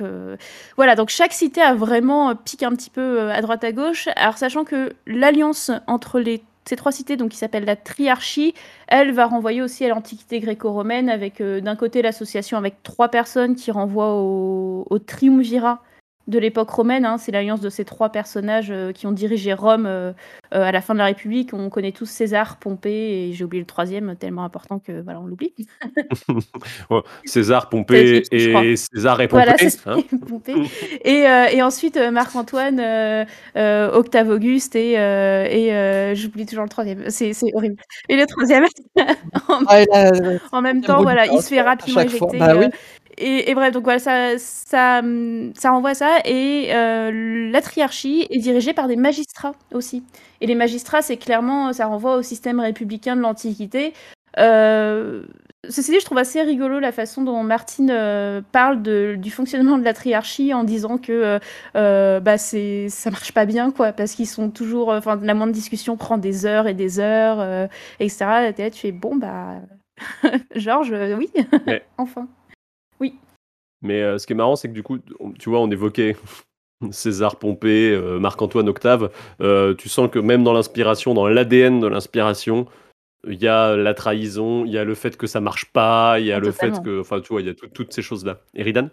voilà, donc chaque cité a vraiment piqué un petit peu à droite à gauche. Alors sachant que l'alliance entre les ces trois cités, donc qui s'appelle la triarchie, elle va renvoyer aussi à l'antiquité gréco-romaine, avec d'un côté l'association avec trois personnes qui renvoient au, au triumvirat de l'époque romaine. Hein. C'est l'alliance de ces trois personnages euh, qui ont dirigé Rome euh, euh, à la fin de la République. On connaît tous César, Pompée et j'ai oublié le troisième, tellement important que voilà, on l'oublie. César, Pompée et César et Pompée. Voilà, hein. Pompée. Et, et, ensuite Marc-Antoine, Octave Auguste et, et j'oublie toujours le troisième. C'est horrible. Et le troisième, en, ah, en, même temps, voilà, il se fait rapidement éjecter. Bah, oui. Et, bref, donc voilà, ça, ça, ça renvoie à ça. Et euh, la triarchie est dirigée par des magistrats aussi. Et les magistrats, c'est clairement, ça renvoie au système républicain de l'Antiquité. Euh, ceci dit, je trouve assez rigolo la façon dont Martine euh, parle de, du fonctionnement de la triarchie en disant que euh, bah c'est ça marche pas bien quoi parce qu'ils sont toujours enfin la moindre discussion prend des heures et des heures etc. Et là, tu fais bon bah Georges oui enfin. Mais euh, ce qui est marrant, c'est que du coup, tu vois, on évoquait César, Pompée, euh, Marc-Antoine, Octave. Euh, tu sens que même dans l'inspiration, dans l'ADN de l'inspiration, il y a la trahison, il y a le fait que ça marche pas, il y a le fait que. Enfin, tu vois, il y a toutes ces choses-là. Eridan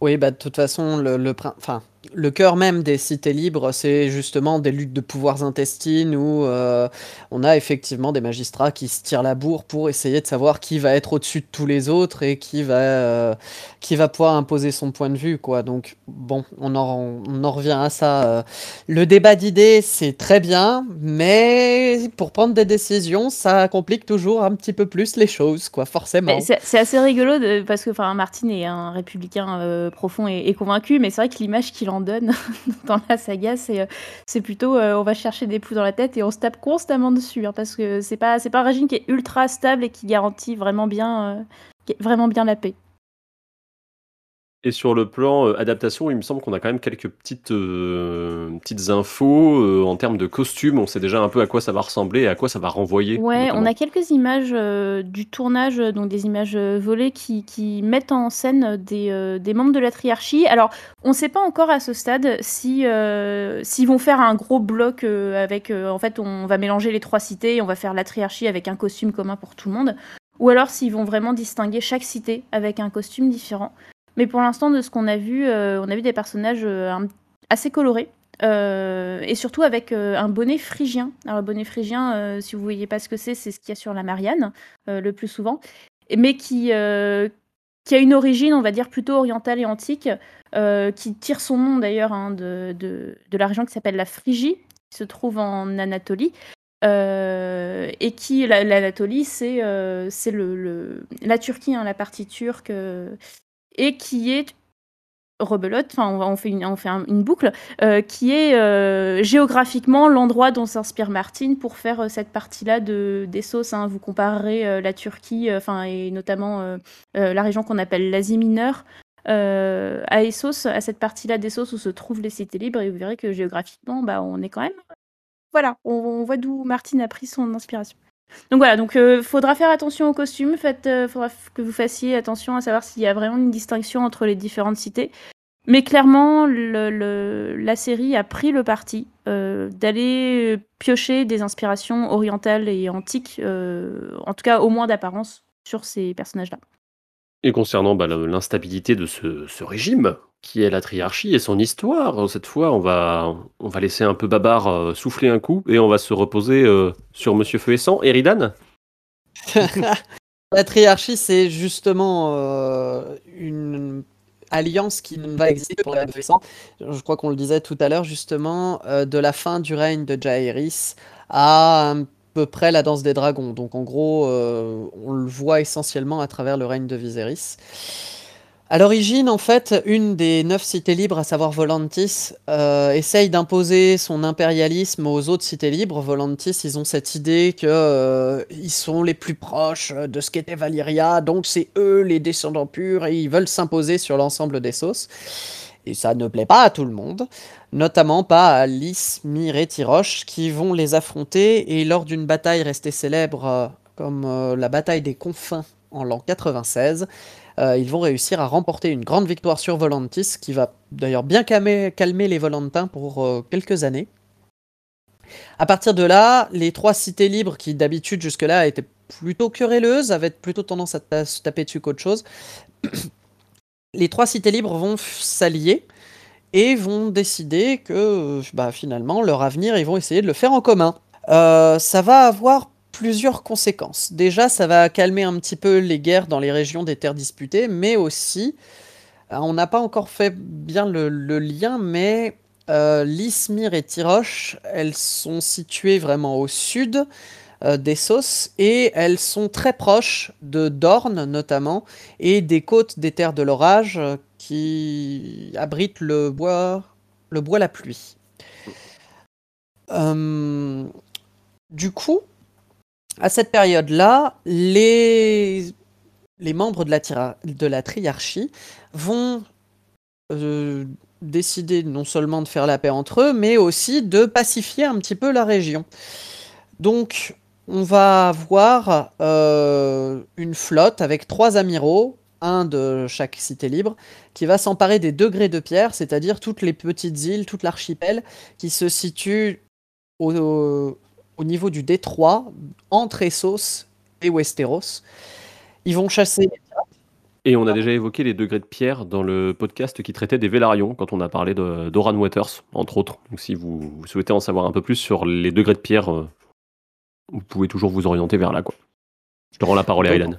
Oui, bah, de toute façon, le, le, enfin, le cœur même des cités libres, c'est justement des luttes de pouvoirs intestines où euh, on a effectivement des magistrats qui se tirent la bourre pour essayer de savoir qui va être au-dessus de tous les autres et qui va, euh, qui va pouvoir imposer son point de vue. Quoi. Donc, bon, on en, revient à ça. Euh. Le débat d'idées, c'est très bien, mais pour prendre des décisions, ça complique toujours un petit peu plus les choses, quoi, forcément. C'est assez rigolo parce que Martine est un républicain profond et, et convaincu, mais c'est vrai que l'image qu'il en donne dans la saga, c'est, euh, plutôt euh, on va chercher des poux dans la tête et on se tape constamment dessus, hein, parce que c'est pas, pas un régime qui est ultra stable et qui garantit vraiment bien, euh, vraiment bien la paix. Et sur le plan, heu, adaptation, il me semble qu'on a quand même quelques petites, heu, petites infos, heu, en termes de costumes. On sait déjà un peu à quoi ça va ressembler et à quoi ça va renvoyer, Ouais, on a quelques images, du tournage, donc des images, volées qui qui mettent en scène des, des membres de la triarchie. Alors, on sait pas encore à ce stade si, s'ils vont faire un gros bloc, avec, en fait, on va mélanger les 3 cités, on va faire la triarchie avec un costume commun pour tout le monde, ou alors s'ils vont vraiment distinguer chaque cité avec un costume différent. Mais pour l'instant, de ce qu'on a vu, euh, on a vu des personnages euh, assez colorés. euh, et surtout avec un bonnet phrygien. Alors, le bonnet phrygien, si vous voyez pas ce que c'est, c'est ce qu'il y a sur la Marianne, le plus souvent. Mais qui, qui a une origine, on va dire, plutôt orientale et antique, qui tire son nom d'ailleurs hein, de, de, de la région qui s'appelle la Phrygie, qui se trouve en Anatolie. Et qui, la- l'Anatolie, c'est c'est le, le- la Turquie, hein, la partie turque. Et qui est rebelote, enfin on, fait une, boucle, euh, qui est euh, géographiquement l'endroit dont s'inspire Martine pour faire euh, cette partie-là de, des sauces. hein. Vous comparerez la Turquie, enfin et notamment la région qu'on appelle l'Asie mineure, à Essos, à cette partie-là d'Essos où se trouvent les cités libres, et vous verrez que géographiquement, bah, on est quand même... Voilà, on voit d'où Martine a pris son inspiration. Donc voilà, donc euh, faudra faire attention aux costumes, faites, euh, faudra que vous fassiez attention à savoir s'il y a vraiment une distinction entre les différentes cités. Mais clairement, la série a pris le parti euh, d'aller piocher des inspirations orientales et antiques, en tout cas au moins d'apparence, sur ces personnages-là. Et concernant, bah, l'instabilité de ce régime, qui est la triarchie et son histoire, cette fois, on va on va laisser un peu Babar, heu, souffler un coup et on va se reposer, heu, sur Monsieur Feu et Sang. Eridan? La triarchie, c'est justement euh, une alliance qui ne va exister pour la. Je crois qu'on le disait tout à l'heure, justement, euh, de la fin du règne de Jaehaerys à à peu près la danse des dragons. Donc en gros, euh, on le voit essentiellement à travers le règne de Viserys. À l'origine, en fait, une des neuf cités libres, à savoir Volantis, euh, essaye d'imposer son impérialisme aux autres cités libres. Volantis, ils ont cette idée que euh, sont les plus proches de ce qu'était Valyria, donc c'est eux les descendants purs et ils veulent s'imposer sur l'ensemble des sauces. Et ça ne plaît pas à tout le monde, notamment pas à Lys, Myr et Tiroche qui vont les affronter et lors d'une bataille restée célèbre euh, comme la bataille des confins en l'an 96, euh, ils vont réussir à remporter une grande victoire sur Volantis, qui va d'ailleurs bien calmer, les Volantins pour euh, quelques années. À partir de là, les trois cités libres, qui d'habitude jusque-là étaient plutôt querelleuses, avaient plutôt tendance à se taper dessus qu'autre chose, les trois cités libres vont s'allier et vont décider que bah, finalement leur avenir, ils vont essayer de le faire en commun. Euh, ça va avoir plusieurs conséquences. Déjà, ça va calmer un petit peu les guerres dans les régions des terres disputées, mais aussi, euh, on n'a pas encore fait bien le, lien, mais euh, et Tiroche, elles sont situées vraiment au sud euh, d'Essos et elles sont très proches de Dorne notamment et des côtes des terres de l'orage euh, qui abritent le bois, le bois la pluie. Du coup, à cette période-là, les, membres de la, tira- de la triarchie vont euh, décider non seulement de faire la paix entre eux, mais aussi de pacifier un petit peu la région. Donc, on va avoir euh, une flotte avec trois amiraux, un de chaque cité libre, qui va s'emparer des degrés de pierre, c'est-à-dire toutes les petites îles, toute l'archipel, qui se situe au, au niveau du détroit entre Essos et Westeros. Ils vont chasser. Et on a déjà évoqué les degrés de pierre dans le podcast qui traitait des Vélarions, quand on a parlé d'Oran Waters, entre autres. Donc si vous, vous souhaitez en savoir un peu plus sur les degrés de pierre, euh, vous pouvez toujours vous orienter vers là, quoi. Je te rends la parole, Eridan.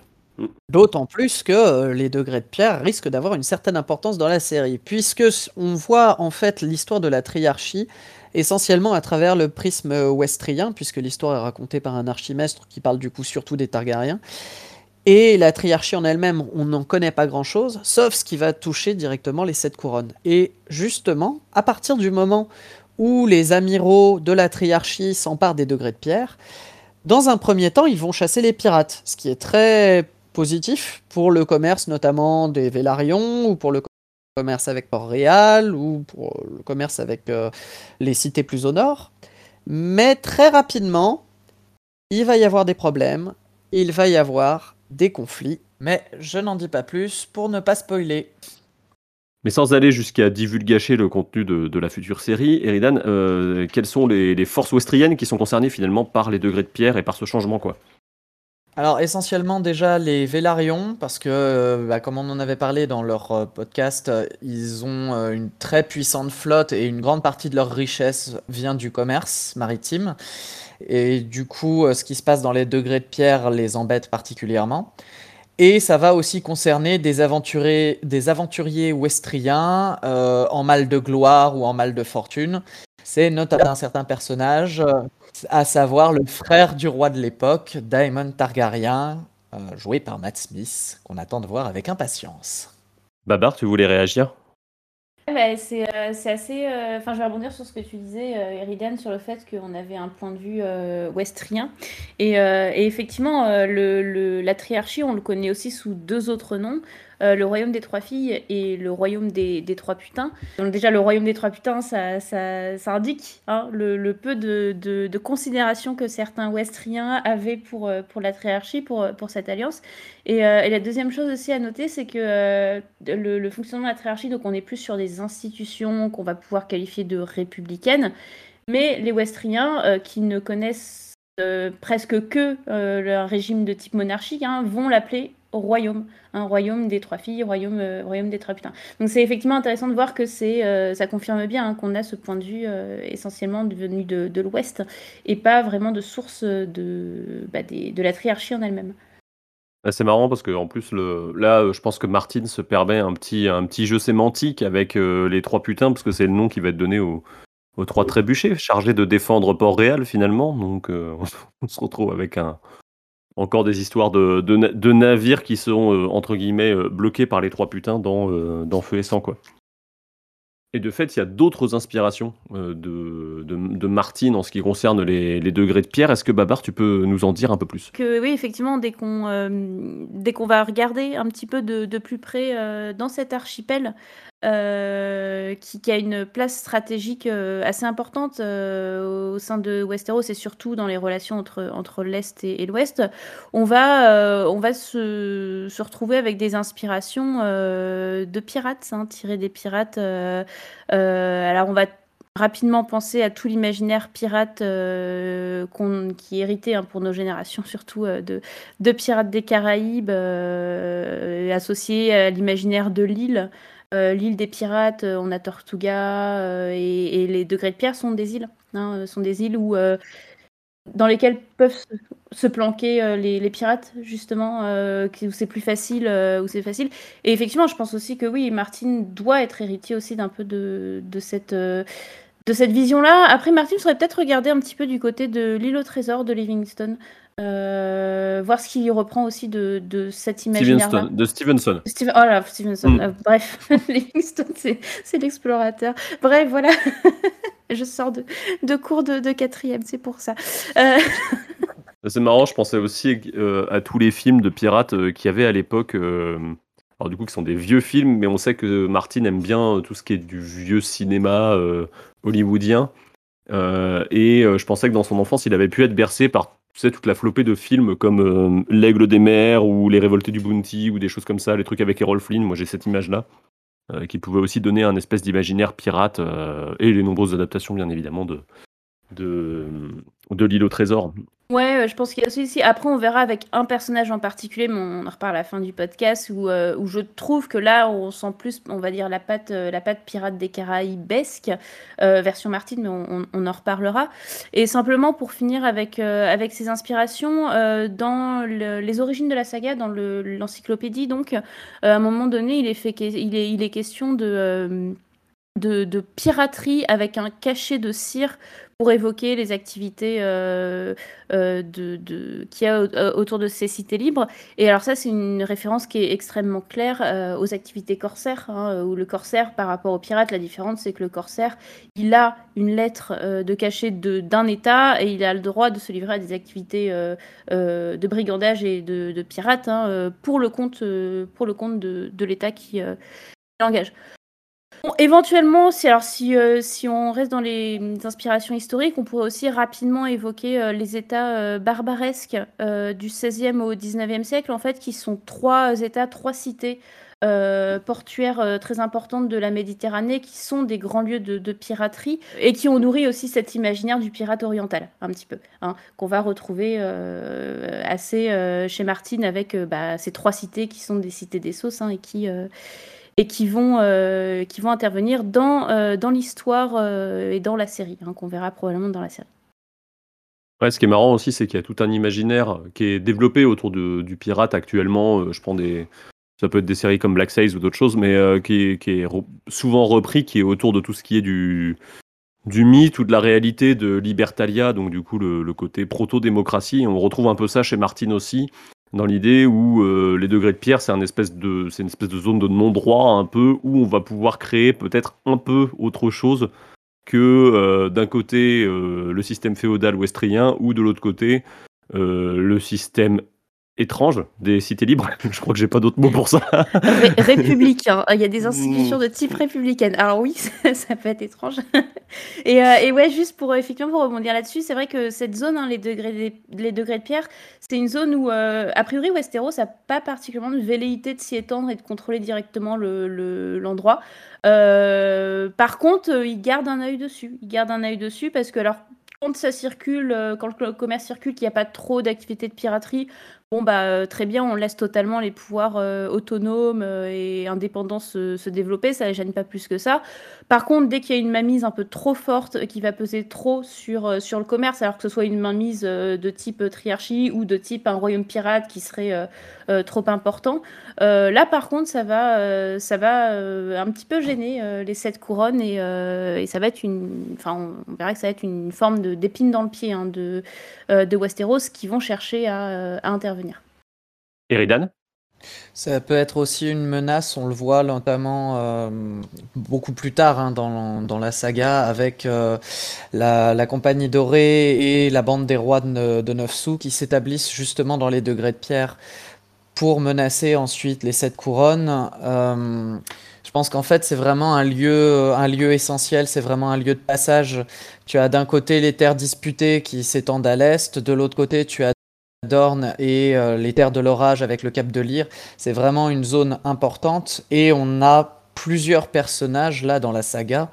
D'autant plus que euh, les degrés de pierre risquent d'avoir une certaine importance dans la série, puisque on voit en fait l'histoire de la triarchie essentiellement à travers le prisme westrien, puisque l'histoire est racontée par un archimestre qui parle du coup surtout des Targaryens. Et la triarchie en elle-même, on n'en connaît pas grand-chose, sauf ce qui va toucher directement les sept couronnes. Et justement, à partir du moment où les amiraux de la triarchie s'emparent des degrés de pierre, dans un premier temps, ils vont chasser les pirates, ce qui est très positif pour le commerce notamment des Vélarions ou pour le commerce avec Port-Réal ou pour le commerce avec les cités plus au nord. Mais très rapidement, il va y avoir des problèmes, il va y avoir des conflits. Mais je n'en dis pas plus pour ne pas spoiler. Mais sans aller jusqu'à divulgacher le contenu de, la future série, Eridan, euh, quelles sont les, forces westriennes qui sont concernées finalement par les degrés de pierre et par ce changement quoi? Alors essentiellement déjà les Vélarions, parce que euh, bah, comme on en avait parlé dans leur euh, podcast, ils ont une très puissante flotte et une grande partie de leur richesse vient du commerce maritime. Et du coup, ce qui se passe dans les degrés de pierre les embête particulièrement. Et ça va aussi concerner des aventuriers, des aventuriers euh, en mal de gloire ou en mal de fortune. C'est notamment un certain personnage, euh, à savoir le frère du roi de l'époque, Daemon Targaryen, euh, joué par Matt Smith, qu'on attend de voir avec impatience. Babar, tu voulais réagir? Bah, c'est assez. Enfin, je vais rebondir sur ce que tu disais, Eridan, sur le fait qu'on avait un point de vue westrien. Et, et effectivement, le, la triarchie, on le connaît aussi sous deux autres noms. Euh, le royaume des trois filles et le royaume des, trois putains. Donc déjà, le royaume des trois putains, ça, indique hein, le, peu de, considération que certains Westriens avaient pour, euh, la triarchie, pour, cette alliance. Et, euh, et la deuxième chose aussi à noter, c'est que le, fonctionnement de la triarchie, donc on est plus sur des institutions qu'on va pouvoir qualifier de républicaines, mais les Westriens qui ne connaissent presque que le régime de type monarchique hein, vont l'appeler royaume, un royaume des trois filles, royaume, euh, royaume des trois putains. Donc c'est effectivement intéressant de voir que c'est, euh, ça confirme bien hein, qu'on a ce point de vue euh, essentiellement devenu de, l'Ouest et pas vraiment de source de, bah, de la triarchie en elle-même. C'est marrant parce que en plus là, je pense que Martine se permet un petit, un petit jeu sémantique avec les trois putains parce que c'est le nom qui va être donné aux, aux trois trébuchés chargés de défendre Port-Réal finalement. Donc on se retrouve avec un, encore des histoires de, de, navires qui sont, euh, entre guillemets, euh, bloqués par les trois putains dans, euh, dans Feu et Sang, quoi. Et de fait, il y a d'autres inspirations de, de, Martine en ce qui concerne les, les degrés de pierre. Est-ce que Babar, tu peux nous en dire un peu plus? Que, Oui, effectivement, dès qu'on va regarder un petit peu de, de plus près dans cet archipel, euh, qui, a une place stratégique euh, assez importante euh, au sein de Westeros et surtout dans les relations entre, l'Est et, l'Ouest, on va, se, retrouver avec des inspirations de pirates, hein, tirées des pirates. alors on va rapidement penser à tout l'imaginaire pirate qui est hérité hein, pour nos générations, surtout de, Pirates des Caraïbes, associé à l'imaginaire de l'île. Euh, l'île des pirates, euh, on a Tortuga euh, et, les degrés de pierre sont des îles. Hein, sont des îles où, dans lesquelles peuvent se, planquer les, pirates, justement, où c'est plus facile, où c'est facile. Et effectivement, je pense aussi que oui, Martine doit être héritier aussi d'un peu de, cette de cette vision-là. Après, Martine serait peut-être regarder un petit peu du côté de l'île au trésor de Livingstone, euh, voir ce qu'il reprend aussi de, de cet imaginaire de Stevenson. oh là, Stevenson. Mm. Euh, bref, Livingstone, c'est l'explorateur. Bref, voilà. je sors de, de cours de, de quatrième, c'est pour ça. Euh, c'est marrant, je pensais aussi à tous les films de pirates qu'il y avait à l'époque. alors du coup, qui sont des vieux films, mais on sait que Martin aime bien tout ce qui est du vieux cinéma hollywoodien. et je pensais que dans son enfance, il avait pu être bercé par tu sais, toute la flopée de films comme euh, L'Aigle des mers ou Les Révoltés du Bounty ou des choses comme ça, les trucs avec Errol Flynn, moi j'ai cette image-là, euh, qui pouvait aussi donner un espèce d'imaginaire pirate euh, et les nombreuses adaptations bien évidemment de, de, l'île au trésor. Ouais, je pense qu'il y a aussi. Après, on verra avec un personnage en particulier, mais on en reparle à la fin du podcast, où, euh, où je trouve que là, on sent plus, on va dire, la patte, euh, la pirate des Caraïbesque, euh, version Martine, mais on, en reparlera. Et simplement pour finir avec, avec ses inspirations, dans les origines de la saga, dans l'encyclopédie, donc, à un moment donné, il est, fait, est, il est question de. De, piraterie avec un cachet de cire pour évoquer les activités euh, euh, de, qu'il y a euh, autour de ces cités libres. Et alors ça, c'est une référence qui est extrêmement claire aux activités corsaires, hein, où le corsaire, par rapport au pirate, la différence, c'est que le corsaire, il a une lettre de cachet d'un État et il a le droit de se livrer à des activités de brigandage et de, pirates hein, pour le compte, pour le compte de l'État qui l'engage. Éventuellement, si, alors, si, si on reste dans les inspirations historiques, on pourrait aussi rapidement évoquer les États barbaresques du XVIe au XIXe siècle, en fait, qui sont trois États, trois cités euh, portuaires euh, très importantes de la Méditerranée qui sont des grands lieux de, piraterie et qui ont nourri aussi cet imaginaire du pirate oriental, un petit peu, hein, qu'on va retrouver euh, assez chez Martine avec bah, ces trois cités qui sont des cités des sauces hein, et qui et qui vont, qui vont intervenir dans, dans l'histoire et dans la série, hein, qu'on verra probablement dans la série. Ouais, ce qui est marrant aussi, c'est qu'il y a tout un imaginaire qui est développé autour du pirate actuellement. Je prends des, ça peut être des séries comme Black Sails ou d'autres choses, mais euh, qui, est, souvent repris, qui est autour de tout ce qui est du, du mythe ou de la réalité de Libertalia, donc du coup le, côté proto-démocratie. On retrouve un peu ça chez Martin aussi, dans l'idée où euh, les degrés de pierre, c'est une espèce de, zone de non-droit un peu, où on va pouvoir créer peut-être un peu autre chose que euh, d'un côté le système féodal ouestrien ou de l'autre côté le système étrange des cités libres. Je crois que j'ai pas d'autres mots pour ça. républicain. Il y a des institutions de type républicaine. Alors oui, ça peut être étrange. Et, euh, et ouais, juste pour effectivement pour rebondir là-dessus, c'est vrai que cette zone, hein, les, degrés les degrés de pierre, c'est une zone où, euh, a priori, Westeros n'a pas particulièrement de velléité de s'y étendre et de contrôler directement l'endroit. Le, euh, par contre, il garde un œil dessus. Il garde un œil dessus parce que alors quand ça circule, quand le commerce circule, qu'il n'y a pas trop d'activité de piraterie, Bon, bah, euh, très bien, on laisse totalement les pouvoirs euh, autonomes euh, et indépendants se, développer, ça ne gêne pas plus que ça. Par contre, dès qu'il y a une mainmise un peu trop forte qui va peser trop sur, sur le commerce, alors que ce soit une mainmise de type triarchie ou de type un royaume pirate qui serait trop important, là par contre, ça va, ça va un petit peu gêner les sept couronnes et, ça va être une. Enfin, on, verra que ça va être une forme d'épine dans le pied hein, de, de Westeros qui vont chercher à intervenir. Eridan ça peut être aussi une menace, on le voit notamment euh, beaucoup plus tard hein, dans, la saga avec euh, la, compagnie dorée et la bande des rois de, de Neuf qui s'établissent justement dans les degrés de pierre pour menacer ensuite les sept couronnes. Euh, je pense qu'en fait c'est vraiment un lieu essentiel, c'est vraiment un lieu de passage. Tu as d'un côté les terres disputées qui s'étendent à l'est, de l'autre côté tu as Dorne et euh, les terres de l'orage avec le Cap de Lyre, c'est vraiment une zone importante et on a plusieurs personnages là dans la saga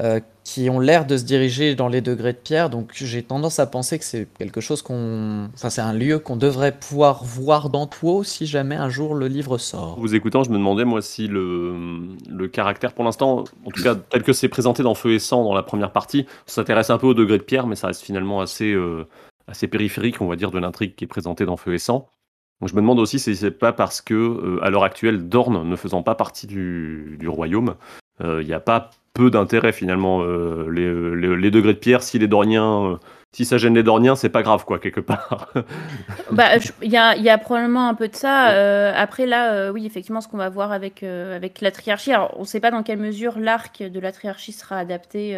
euh, qui ont l'air de se diriger dans les degrés de pierre. Donc j'ai tendance à penser que c'est quelque chose qu'on, enfin c'est un lieu qu'on devrait pouvoir voir dans si jamais un jour le livre sort. Vous écoutant, je me demandais moi si le, le caractère, pour l'instant, en tout cas tel que c'est présenté dans Feu et Sang dans la première partie, s'intéresse un peu au degré de pierre, mais ça reste finalement assez euh, assez périphérique, on va dire, de l'intrigue qui est présentée dans Feu et Sang. Donc je me demande aussi si c'est pas parce que, euh, à l'heure actuelle, Dorne ne faisant pas partie du, royaume, euh, il n'y a pas peu d'intérêt finalement. Euh, les, degrés de pierre, si les Dorniens, si ça gêne les Dorniens, c'est pas grave quoi, quelque part. bah, il y a, probablement un peu de ça. après là, oui, effectivement, ce qu'on va voir avec, avec la triarchie, alors on ne sait pas dans quelle mesure l'arc de la triarchie sera adapté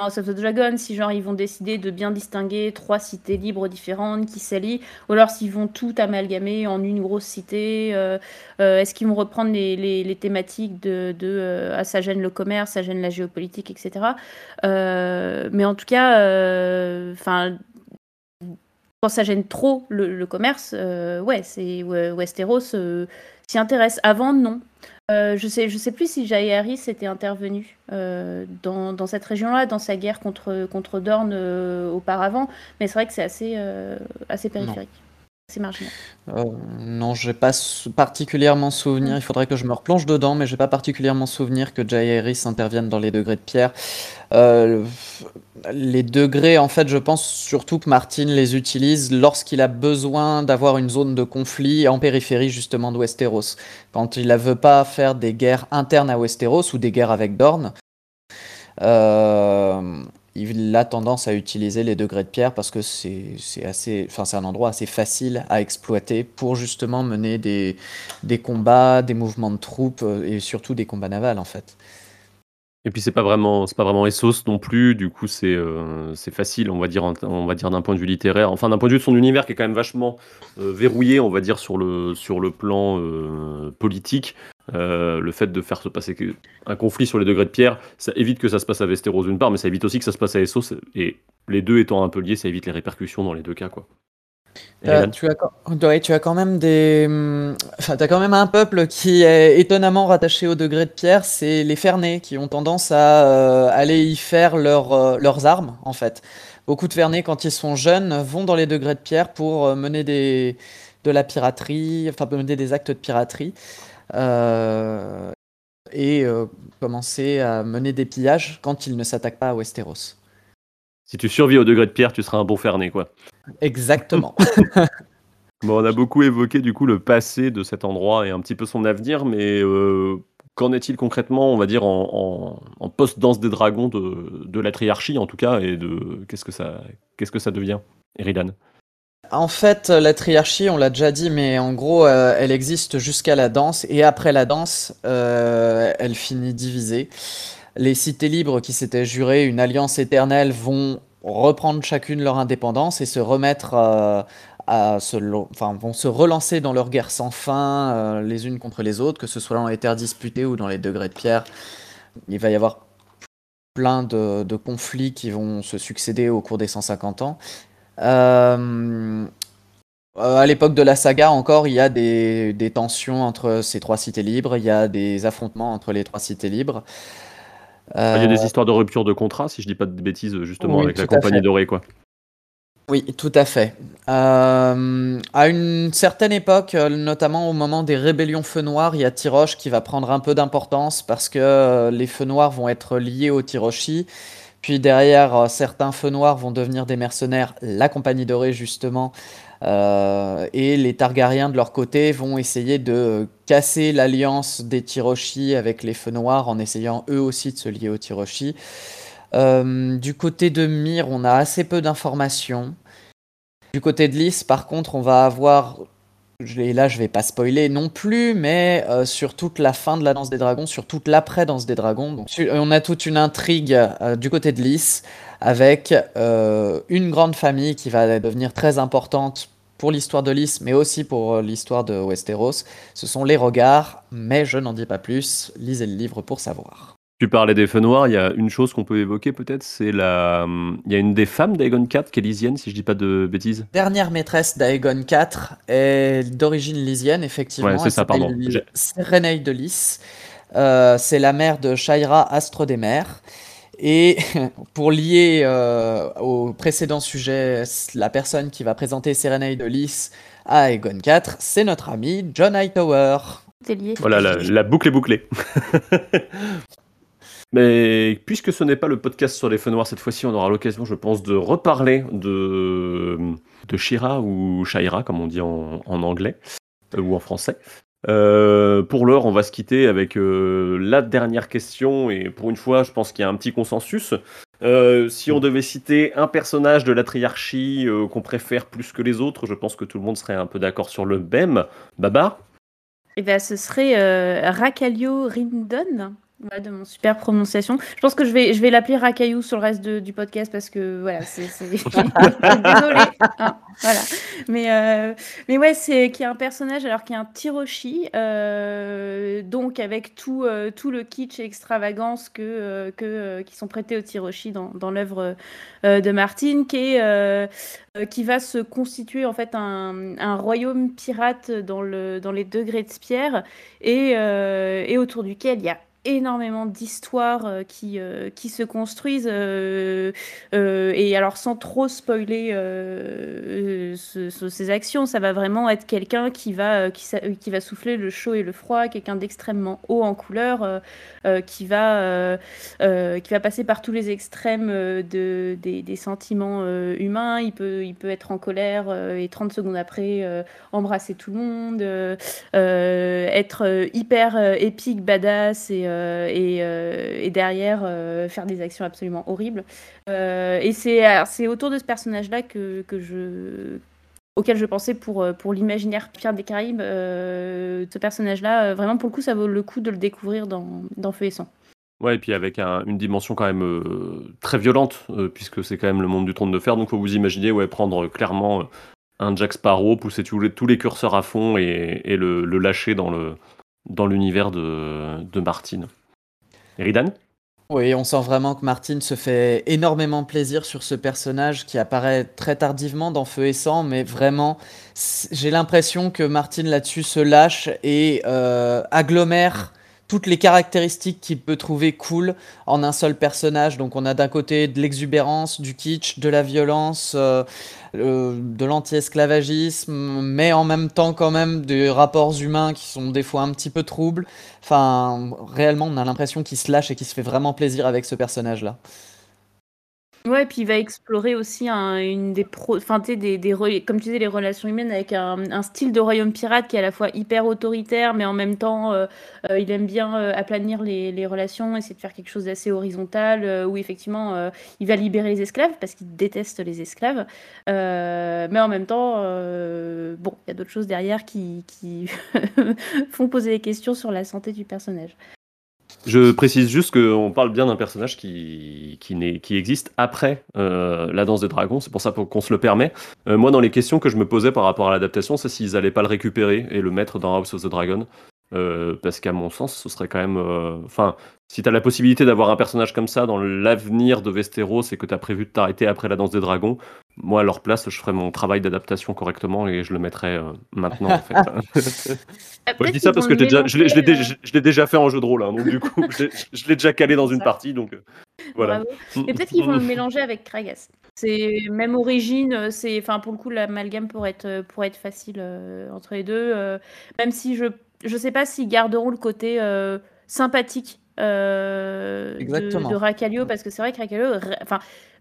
House of the Dragon, si genre ils vont décider de bien distinguer trois cités libres différentes qui s'allient, ou alors s'ils vont tout amalgamer en une grosse cité, euh, euh, est-ce qu'ils vont reprendre les, thématiques de, de ah, ça gêne le commerce, ça gêne la géopolitique, etc. mais en tout cas, enfin quand ça gêne trop le, commerce, ouais, c'est Westeros s'y intéresse. Avant, non. Euh, je sais, je sais plus si Jay Harris était intervenu euh, dans, dans, cette région-là, dans sa guerre contre, contre Dorne euh, auparavant, mais c'est vrai que c'est assez, assez périphérique. C'est marginal. non, j'ai pas particulièrement souvenir. Il faudrait que je me replonge dedans, mais j'ai pas particulièrement souvenir que Jay Harris intervienne dans les degrés de pierre. les degrés, en fait, je pense surtout que Martin les utilise lorsqu'il a besoin d'avoir une zone de conflit en périphérie justement de Westeros. Quand il ne veut pas faire des guerres internes à Westeros ou des guerres avec Dorne. Euh, il a tendance à utiliser les degrés de pierre parce que c'est assez, un endroit assez facile à exploiter pour justement mener des, des combats, des mouvements de troupes euh, et surtout des combats navals en fait. Et puis c'est pas vraiment c'est pas vraiment Essos non plus, du coup c'est euh, facile, on va dire on va dire d'un point de vue littéraire, enfin d'un point de vue de son univers qui est quand même vachement euh, verrouillé, on va dire sur le sur le plan politique. Le fait de faire se passer un conflit sur les degrés de pierre, ça évite que ça se passe à Westeros d'une part, mais ça évite aussi que ça se passe à Essos. Et les deux étant un peu liés, ça évite les répercussions dans les deux cas. Quoi. Euh, tu, as, tu as quand même des, enfin, as quand même un peuple qui est étonnamment rattaché au degré de pierre, c'est les Fernés qui ont tendance à euh, aller y faire euh, leurs armes en fait. Beaucoup de Fernés quand ils sont jeunes vont dans les degrés de pierre pour mener des, de la piraterie, enfin mener des actes de piraterie et commencer à mener des pillages quand ils ne s'attaquent pas à Westeros. Si tu survis au degré de pierre, tu seras un bon ferné, quoi. Exactement. bon, on a beaucoup évoqué du coup le passé de cet endroit et un petit peu son avenir, mais euh, qu'en est-il concrètement, on va dire, en, post-danse des dragons de, la triarchie, en tout cas, et de qu'est-ce que ça, qu'est-ce que ça devient, Eridan? En fait, la triarchie, on l'a déjà dit, mais en gros, euh, elle existe jusqu'à la danse, et après la danse, euh, elle finit divisée les cités libres qui s'étaient jurées une alliance éternelle vont reprendre chacune leur indépendance et se remettre euh, à se, enfin, vont se relancer dans leur guerre sans fin euh, les unes contre les autres, que ce soit dans les terres disputées ou dans les degrés de pierre. Il va y avoir plein de, conflits qui vont se succéder au cours des 150 ans. Euh, à l'époque de la saga encore, il y a des, des, tensions entre ces trois cités libres, il y a des affrontements entre les trois cités libres. Il y a des euh, histoires de rupture de contrat, si je dis pas de bêtises, justement, avec la compagnie dorée, quoi. Oui, tout à fait. Euh, à une certaine époque, notamment au moment des rébellions Feux Noirs, il y a Tiroche qui va prendre un peu d'importance parce que euh, les Feux Noirs vont être liés aux Tirochi. Puis derrière, certains Feux Noirs vont devenir des mercenaires, la Compagnie Dorée justement, euh, et les Targaryens de leur côté vont essayer de casser l'alliance des Tiroshi avec les Feux Noirs en essayant eux aussi de se lier aux Tiroshi. Euh, du côté de Myr, on a assez peu d'informations. Du côté de Lys, par contre, on va avoir et là je vais pas spoiler non plus, mais euh, sur toute la fin de la danse des dragons, sur toute l'après-danse des dragons. On a toute une intrigue du côté de Lys avec euh, une grande famille qui va devenir très importante pour l'histoire de Lys, mais aussi pour euh, l'histoire de Westeros. Ce sont les regards, mais je n'en dis pas plus. Lisez le livre pour savoir. Tu parlais des feux noirs, il y a une chose qu'on peut évoquer peut-être, c'est la... Il y a une des femmes d'Aegon IV qui est lysienne, si je dis pas de bêtises. Dernière maîtresse d'Aegon IV est d'origine lysienne, effectivement. Ouais, c'est ça, pardon. Serenei de Lys. Euh, c'est la mère de Shaira, Astre des mers. Et pour lier euh, au précédent sujet, la personne qui va présenter Serenade de Lys à Egon 4, c'est notre ami John Hightower. Voilà, la, boucle est bouclée. Mais puisque ce n'est pas le podcast sur les feux noirs cette fois-ci, on aura l'occasion, je pense, de reparler de, Shira ou Shaira, comme on dit en, anglais euh, ou en français. Euh, pour l'heure, on va se quitter avec euh, la dernière question, et pour une fois, je pense qu'il y a un petit consensus. Si on devait citer un personnage de la triarchie qu'on préfère plus que les autres, je pense que tout le monde serait un peu d'accord sur le même. Baba? Eh bien, ce serait Rakalio Rindon de mon super prononciation. Je pense que je vais, je vais l'appeler Racaillou sur le reste du podcast parce que voilà, c'est. Désolée. Hein, voilà. Mais, euh, mais ouais, c'est qui est un personnage alors qui est un Tiroshi, euh, donc avec tout, euh, tout le kitsch et extravagance que, que, qui sont prêtés au Tiroshi dans, dans l'œuvre de Martine, qui, est, qui va se constituer en fait un, un royaume pirate dans, le, dans les degrés de Spierre et, et autour duquel il y a énormément d'histoires euh, qui, euh, qui se construisent. Euh, et alors, sans trop spoiler ces actions, ça va vraiment être quelqu'un qui va, qui, va souffler le chaud et le froid, quelqu'un d'extrêmement haut en couleur, qui, va, qui va passer par tous les extrêmes de, des, des sentiments humains. Il peut, il peut être en colère et 30 secondes après embrasser tout le monde, être hyper épique, badass et euh, euh, et, derrière euh, faire des actions absolument horribles. et c'est autour de ce personnage-là que, que je auquel je pensais pour, pour l'imaginaire Pierre des Caraïbes. ce personnage-là, vraiment pour le coup, ça vaut le coup de le découvrir dans, dans Feu et Sang. Ouais, et puis avec une dimension quand même très violente, puisque c'est quand même le monde du trône de fer. Donc, faut vous imaginer, ouais, prendre clairement un Jack Sparrow, pousser tous les, curseurs à fond et, le, lâcher dans le, dans l'univers de, de Martine. Eridan oui, on sent vraiment que Martine se fait énormément plaisir sur ce personnage qui apparaît très tardivement dans Feu et Sang, mais vraiment, j'ai l'impression que Martine là-dessus se lâche et euh, agglomère toutes les caractéristiques qu'il peut trouver cool en un seul personnage. Donc on a d'un côté de l'exubérance, du kitsch, de la violence, euh, euh, de l'anti-esclavagisme, mais en même temps quand même des rapports humains qui sont des fois un petit peu troubles. Enfin, réellement, on a l'impression qu'il se lâche et qu'il se fait vraiment plaisir avec ce personnage-là. Ouais, puis il va explorer aussi un, une des pro, enfin, des, des, comme tu disais, les relations humaines avec un, style de royaume pirate qui est à la fois hyper autoritaire, mais en même temps, euh, euh, il aime bien euh, aplanir les, les, relations, essayer de faire quelque chose d'assez horizontal, où effectivement, il va libérer les esclaves parce qu'il déteste les esclaves, mais en même temps, bon, il y a d'autres choses derrière qui, qui font poser des questions sur la santé du personnage. Je précise juste qu'on parle bien d'un personnage qui, qui, existe après euh, la danse des dragons, c'est pour ça qu'on se le permet. Euh, moi, dans les questions que je me posais par rapport à l'adaptation, c'est s'ils n'allaient pas le récupérer et le mettre dans House of the Dragon. Euh, parce qu'à mon sens, ce serait quand même. Enfin, si tu as la possibilité d'avoir un personnage comme ça dans l'avenir de Westeros et que tu as prévu de t'arrêter après la danse des dragons, moi, à leur place, je ferais mon travail d'adaptation correctement et je le mettrais maintenant, en fait. je dis ça parce que déjà, je l'ai déjà, fait en jeu de rôle, hein, donc du coup, je l'ai déjà calé dans une partie, donc voilà. Et peut-être qu'ils vont le mélanger avec Kragas. C'est même origine, c'est, enfin, pour le coup, l'amalgame pourrait être, pour être facile entre les deux, même si je je sais pas s'ils garderont le côté euh, sympathique euh, de, de Racalio, parce que c'est vrai que Racalio, enfin,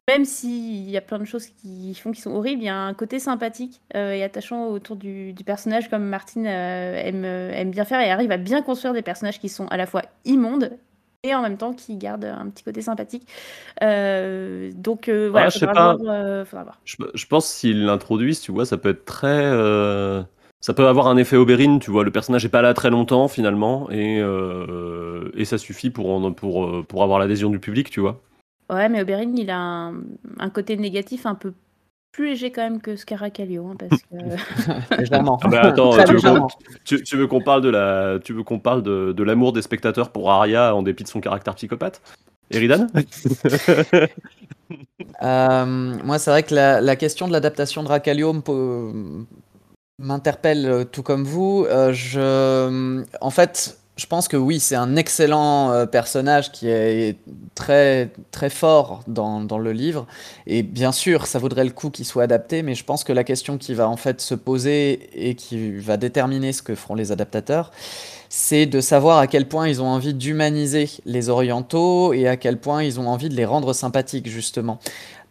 même s'il y a plein de choses qui font qui sont horribles, il y a un côté sympathique euh, et attachant autour du, personnage, comme Martine aime, aime, bien faire et arrive à bien construire des personnages qui sont à la fois immondes et en même temps qui gardent un petit côté sympathique. donc voilà, je, sais pas. Voir, je, je, pense s'ils l'introduisent, tu vois, ça peut être très ça peut avoir un effet Oberyn, tu vois, le personnage n'est pas là très longtemps finalement, et, euh, et ça suffit pour, pour, euh, pour avoir l'adhésion du public, tu vois. Ouais, mais Oberyn, il a un, côté négatif un peu plus léger quand même que Scaracalio, hein, parce que... Légèrement. Ah bah attends, tu veux, qu'on parle de la, tu veux qu'on parle de, de l'amour des spectateurs pour Arya en dépit de son caractère psychopathe? Eridan? Euh, Moi, c'est vrai que la, la, question de l'adaptation de Racalio me, m'interpelle euh, tout comme vous. Euh, je, en fait, je pense que oui, c'est un excellent euh, personnage qui est très fort dans, dans, le livre. Et bien sûr, ça vaudrait le coup qu'il soit adapté, mais je pense que la question qui va en fait se poser et qui va déterminer ce que feront les adaptateurs, c'est de savoir à quel point ils ont envie d'humaniser les orientaux et à quel point ils ont envie de les rendre sympathiques justement.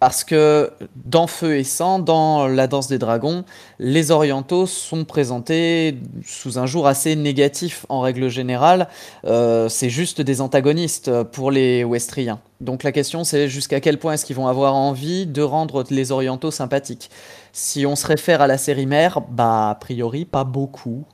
Parce que dans Feu et Sang, dans La Danse des Dragons, les orientaux sont présentés sous un jour assez négatif en règle générale. Euh, c'est juste des antagonistes pour les Westriens. Donc la question c'est jusqu'à quel point est-ce qu'ils vont avoir envie de rendre les orientaux sympathiques? Si on se réfère à la série mère, bah a priori pas beaucoup.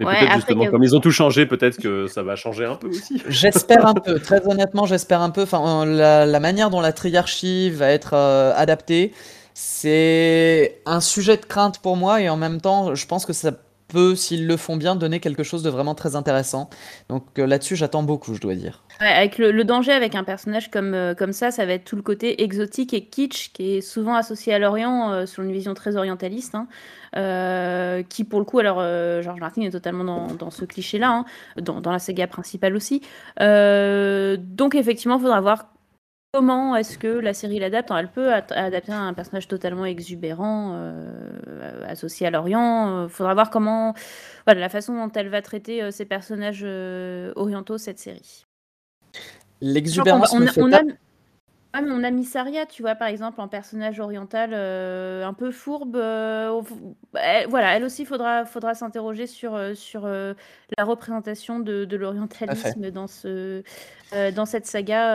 Mais peut-être justement, comme ils ont tout changé, peut-être que ça va changer un peu aussi. J'espère un peu, très honnêtement, j'espère un peu. Enfin, la, manière dont la triarchie va être euh, adaptée, c'est un sujet de crainte pour moi et en même temps, je pense que ça peut, s'ils le font bien, donner quelque chose de vraiment très intéressant. Donc euh, là-dessus, j'attends beaucoup, je dois dire. avec le, danger avec un personnage comme, euh, comme ça, ça va être tout le côté exotique et kitsch qui est souvent associé à l'Orient euh, sur une vision très orientaliste. Hein, qui pour le coup, alors George Martin est totalement dans, dans ce cliché-là, hein, dans, dans, la saga principale aussi. donc effectivement, il faudra voir Comment est-ce que la série l'adapte? Elle peut adapter un personnage totalement exubérant, euh, associé à l'Orient. Il faudra voir comment, voilà, la façon dont elle va traiter euh, ces personnages euh, orientaux cette série. L'exubérance on, ah, mais on a mis Saria, tu vois, par exemple, en personnage oriental euh, un peu fourbe. Euh, voilà, elle aussi, faudra, faudra s'interroger sur, euh, sur la représentation de, de l'orientalisme dans, ce, dans cette saga.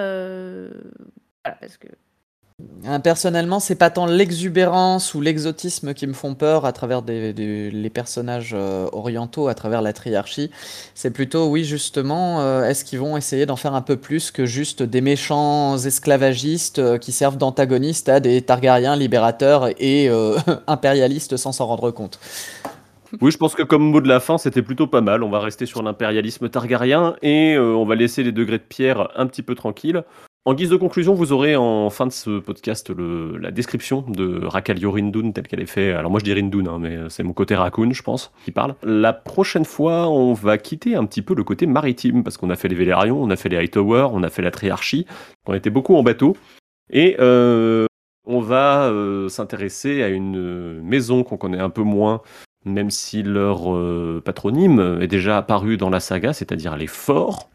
voilà, parce que Personnellement, c'est pas tant l'exubérance ou l'exotisme qui me font peur à travers les personnages euh, orientaux, à travers la triarchie. C'est plutôt, oui, justement, euh, est-ce qu'ils vont essayer d'en faire un peu plus que juste des méchants esclavagistes euh, qui servent d'antagonistes à des Targaryens libérateurs et impérialistes sans s'en rendre compte? Oui, je pense que comme mot de la fin, c'était plutôt pas mal. On va rester sur l'impérialisme targaryen et on va laisser les degrés de pierre un petit peu tranquilles. En guise de conclusion, vous aurez en fin de ce podcast le, la description de Rakalio Rindun telle qu'elle est faite. Alors moi je dis Rindun, hein, mais c'est mon côté raccoon, je pense, qui parle. La prochaine fois, on va quitter un petit peu le côté maritime parce qu'on a fait les Vélérions, on a fait les Hightower, on a fait la Triarchie, on était beaucoup en bateau. Et euh, on va euh, s'intéresser à une maison qu'on connaît un peu moins, même si leur euh, patronyme est déjà apparu dans la saga, c'est-à-dire les forts.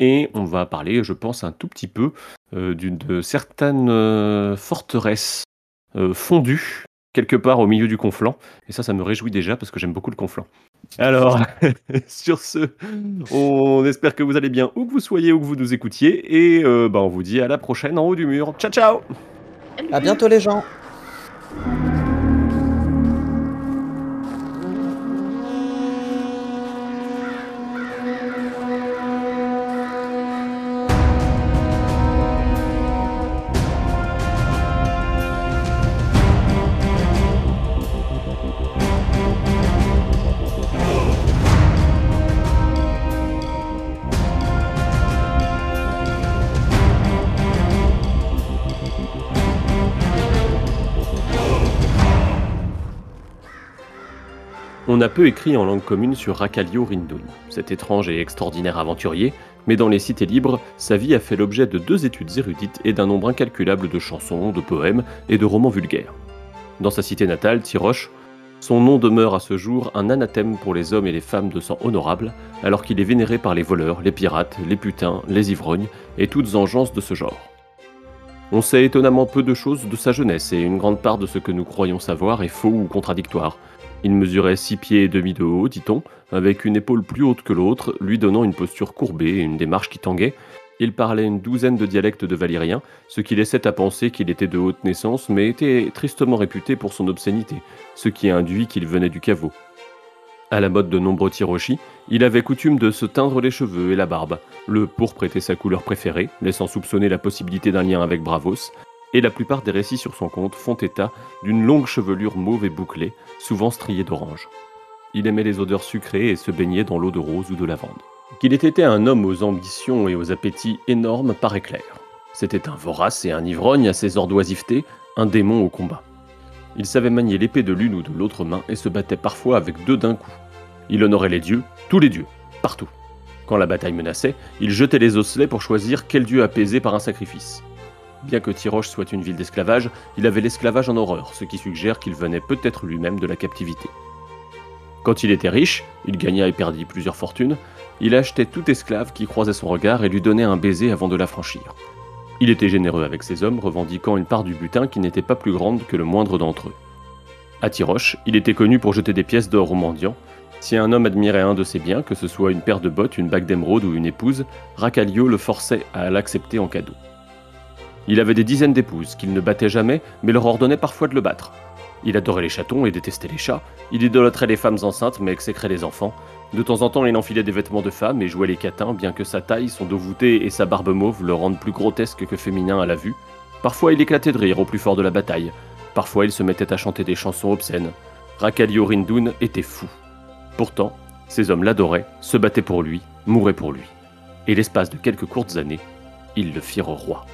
Et on va parler, je pense, un tout petit peu euh, d'une de certaines euh, forteresses euh, fondues quelque part au milieu du conflant. Et ça, ça me réjouit déjà parce que j'aime beaucoup le conflant. Alors, sur ce, on espère que vous allez bien où que vous soyez, où que vous nous écoutiez. Et euh, bah, on vous dit à la prochaine en haut du mur. Ciao, ciao À bientôt les gens. On a peu écrit en langue commune sur Rakalio Rindun, cet étrange et extraordinaire aventurier, mais dans les cités libres, sa vie a fait l'objet de deux études érudites et d'un nombre incalculable de chansons, de poèmes et de romans vulgaires. Dans sa cité natale, Tiroche, son nom demeure à ce jour un anathème pour les hommes et les femmes de sang honorable, alors qu'il est vénéré par les voleurs, les pirates, les putains, les ivrognes et toutes engences de ce genre. On sait étonnamment peu de choses de sa jeunesse et une grande part de ce que nous croyons savoir est faux ou contradictoire. Il mesurait six pieds et demi de haut, dit-on, avec une épaule plus haute que l'autre, lui donnant une posture courbée et une démarche qui tanguait. Il parlait une douzaine de dialectes de valyrien, ce qui laissait à penser qu'il était de haute naissance, mais était tristement réputé pour son obscénité, ce qui induit qu'il venait du caveau. À la mode de nombreux tiroshi, il avait coutume de se teindre les cheveux et la barbe. Le pourpre était sa couleur préférée, laissant soupçonner la possibilité d'un lien avec Bravos, et la plupart des récits sur son compte font état d'une longue chevelure mauve et bouclée, souvent striée d'orange. Il aimait les odeurs sucrées et se baignait dans l'eau de rose ou de lavande. Qu'il ait été un homme aux ambitions et aux appétits énormes paraît clair. C'était un vorace et un ivrogne à ses heures d'oisiveté, un démon au combat. Il savait manier l'épée de l'une ou de l'autre main et se battait parfois avec deux d'un coup. Il honorait les dieux, tous les dieux, partout. Quand la bataille menaçait, il jetait les osselets pour choisir quel dieu apaiser par un sacrifice. Bien que Tiroche soit une ville d'esclavage, il avait l'esclavage en horreur, ce qui suggère qu'il venait peut-être lui-même de la captivité. Quand il était riche, il gagna et perdit plusieurs fortunes, il achetait tout esclave qui croisait son regard et lui donnait un baiser avant de l'affranchir. Il était généreux avec ses hommes, revendiquant une part du butin qui n'était pas plus grande que le moindre d'entre eux. À Tiroche, il était connu pour jeter des pièces d'or aux mendiants. Si un homme admirait un de ses biens, que ce soit une paire de bottes, une bague d'émeraude ou une épouse, Racalio le forçait à l'accepter en cadeau. Il avait des dizaines d'épouses qu'il ne battait jamais, mais leur ordonnait parfois de le battre. Il adorait les chatons et détestait les chats. Il idolâtrait les femmes enceintes mais exécrait les enfants. De temps en temps, il enfilait des vêtements de femme et jouait les catins, bien que sa taille, son dos voûté et sa barbe mauve le rendent plus grotesque que féminin à la vue. Parfois, il éclatait de rire au plus fort de la bataille. Parfois, il se mettait à chanter des chansons obscènes. Rakalio Rindun était fou. Pourtant, ces hommes l'adoraient, se battaient pour lui, mouraient pour lui. Et l'espace de quelques courtes années, ils le firent roi.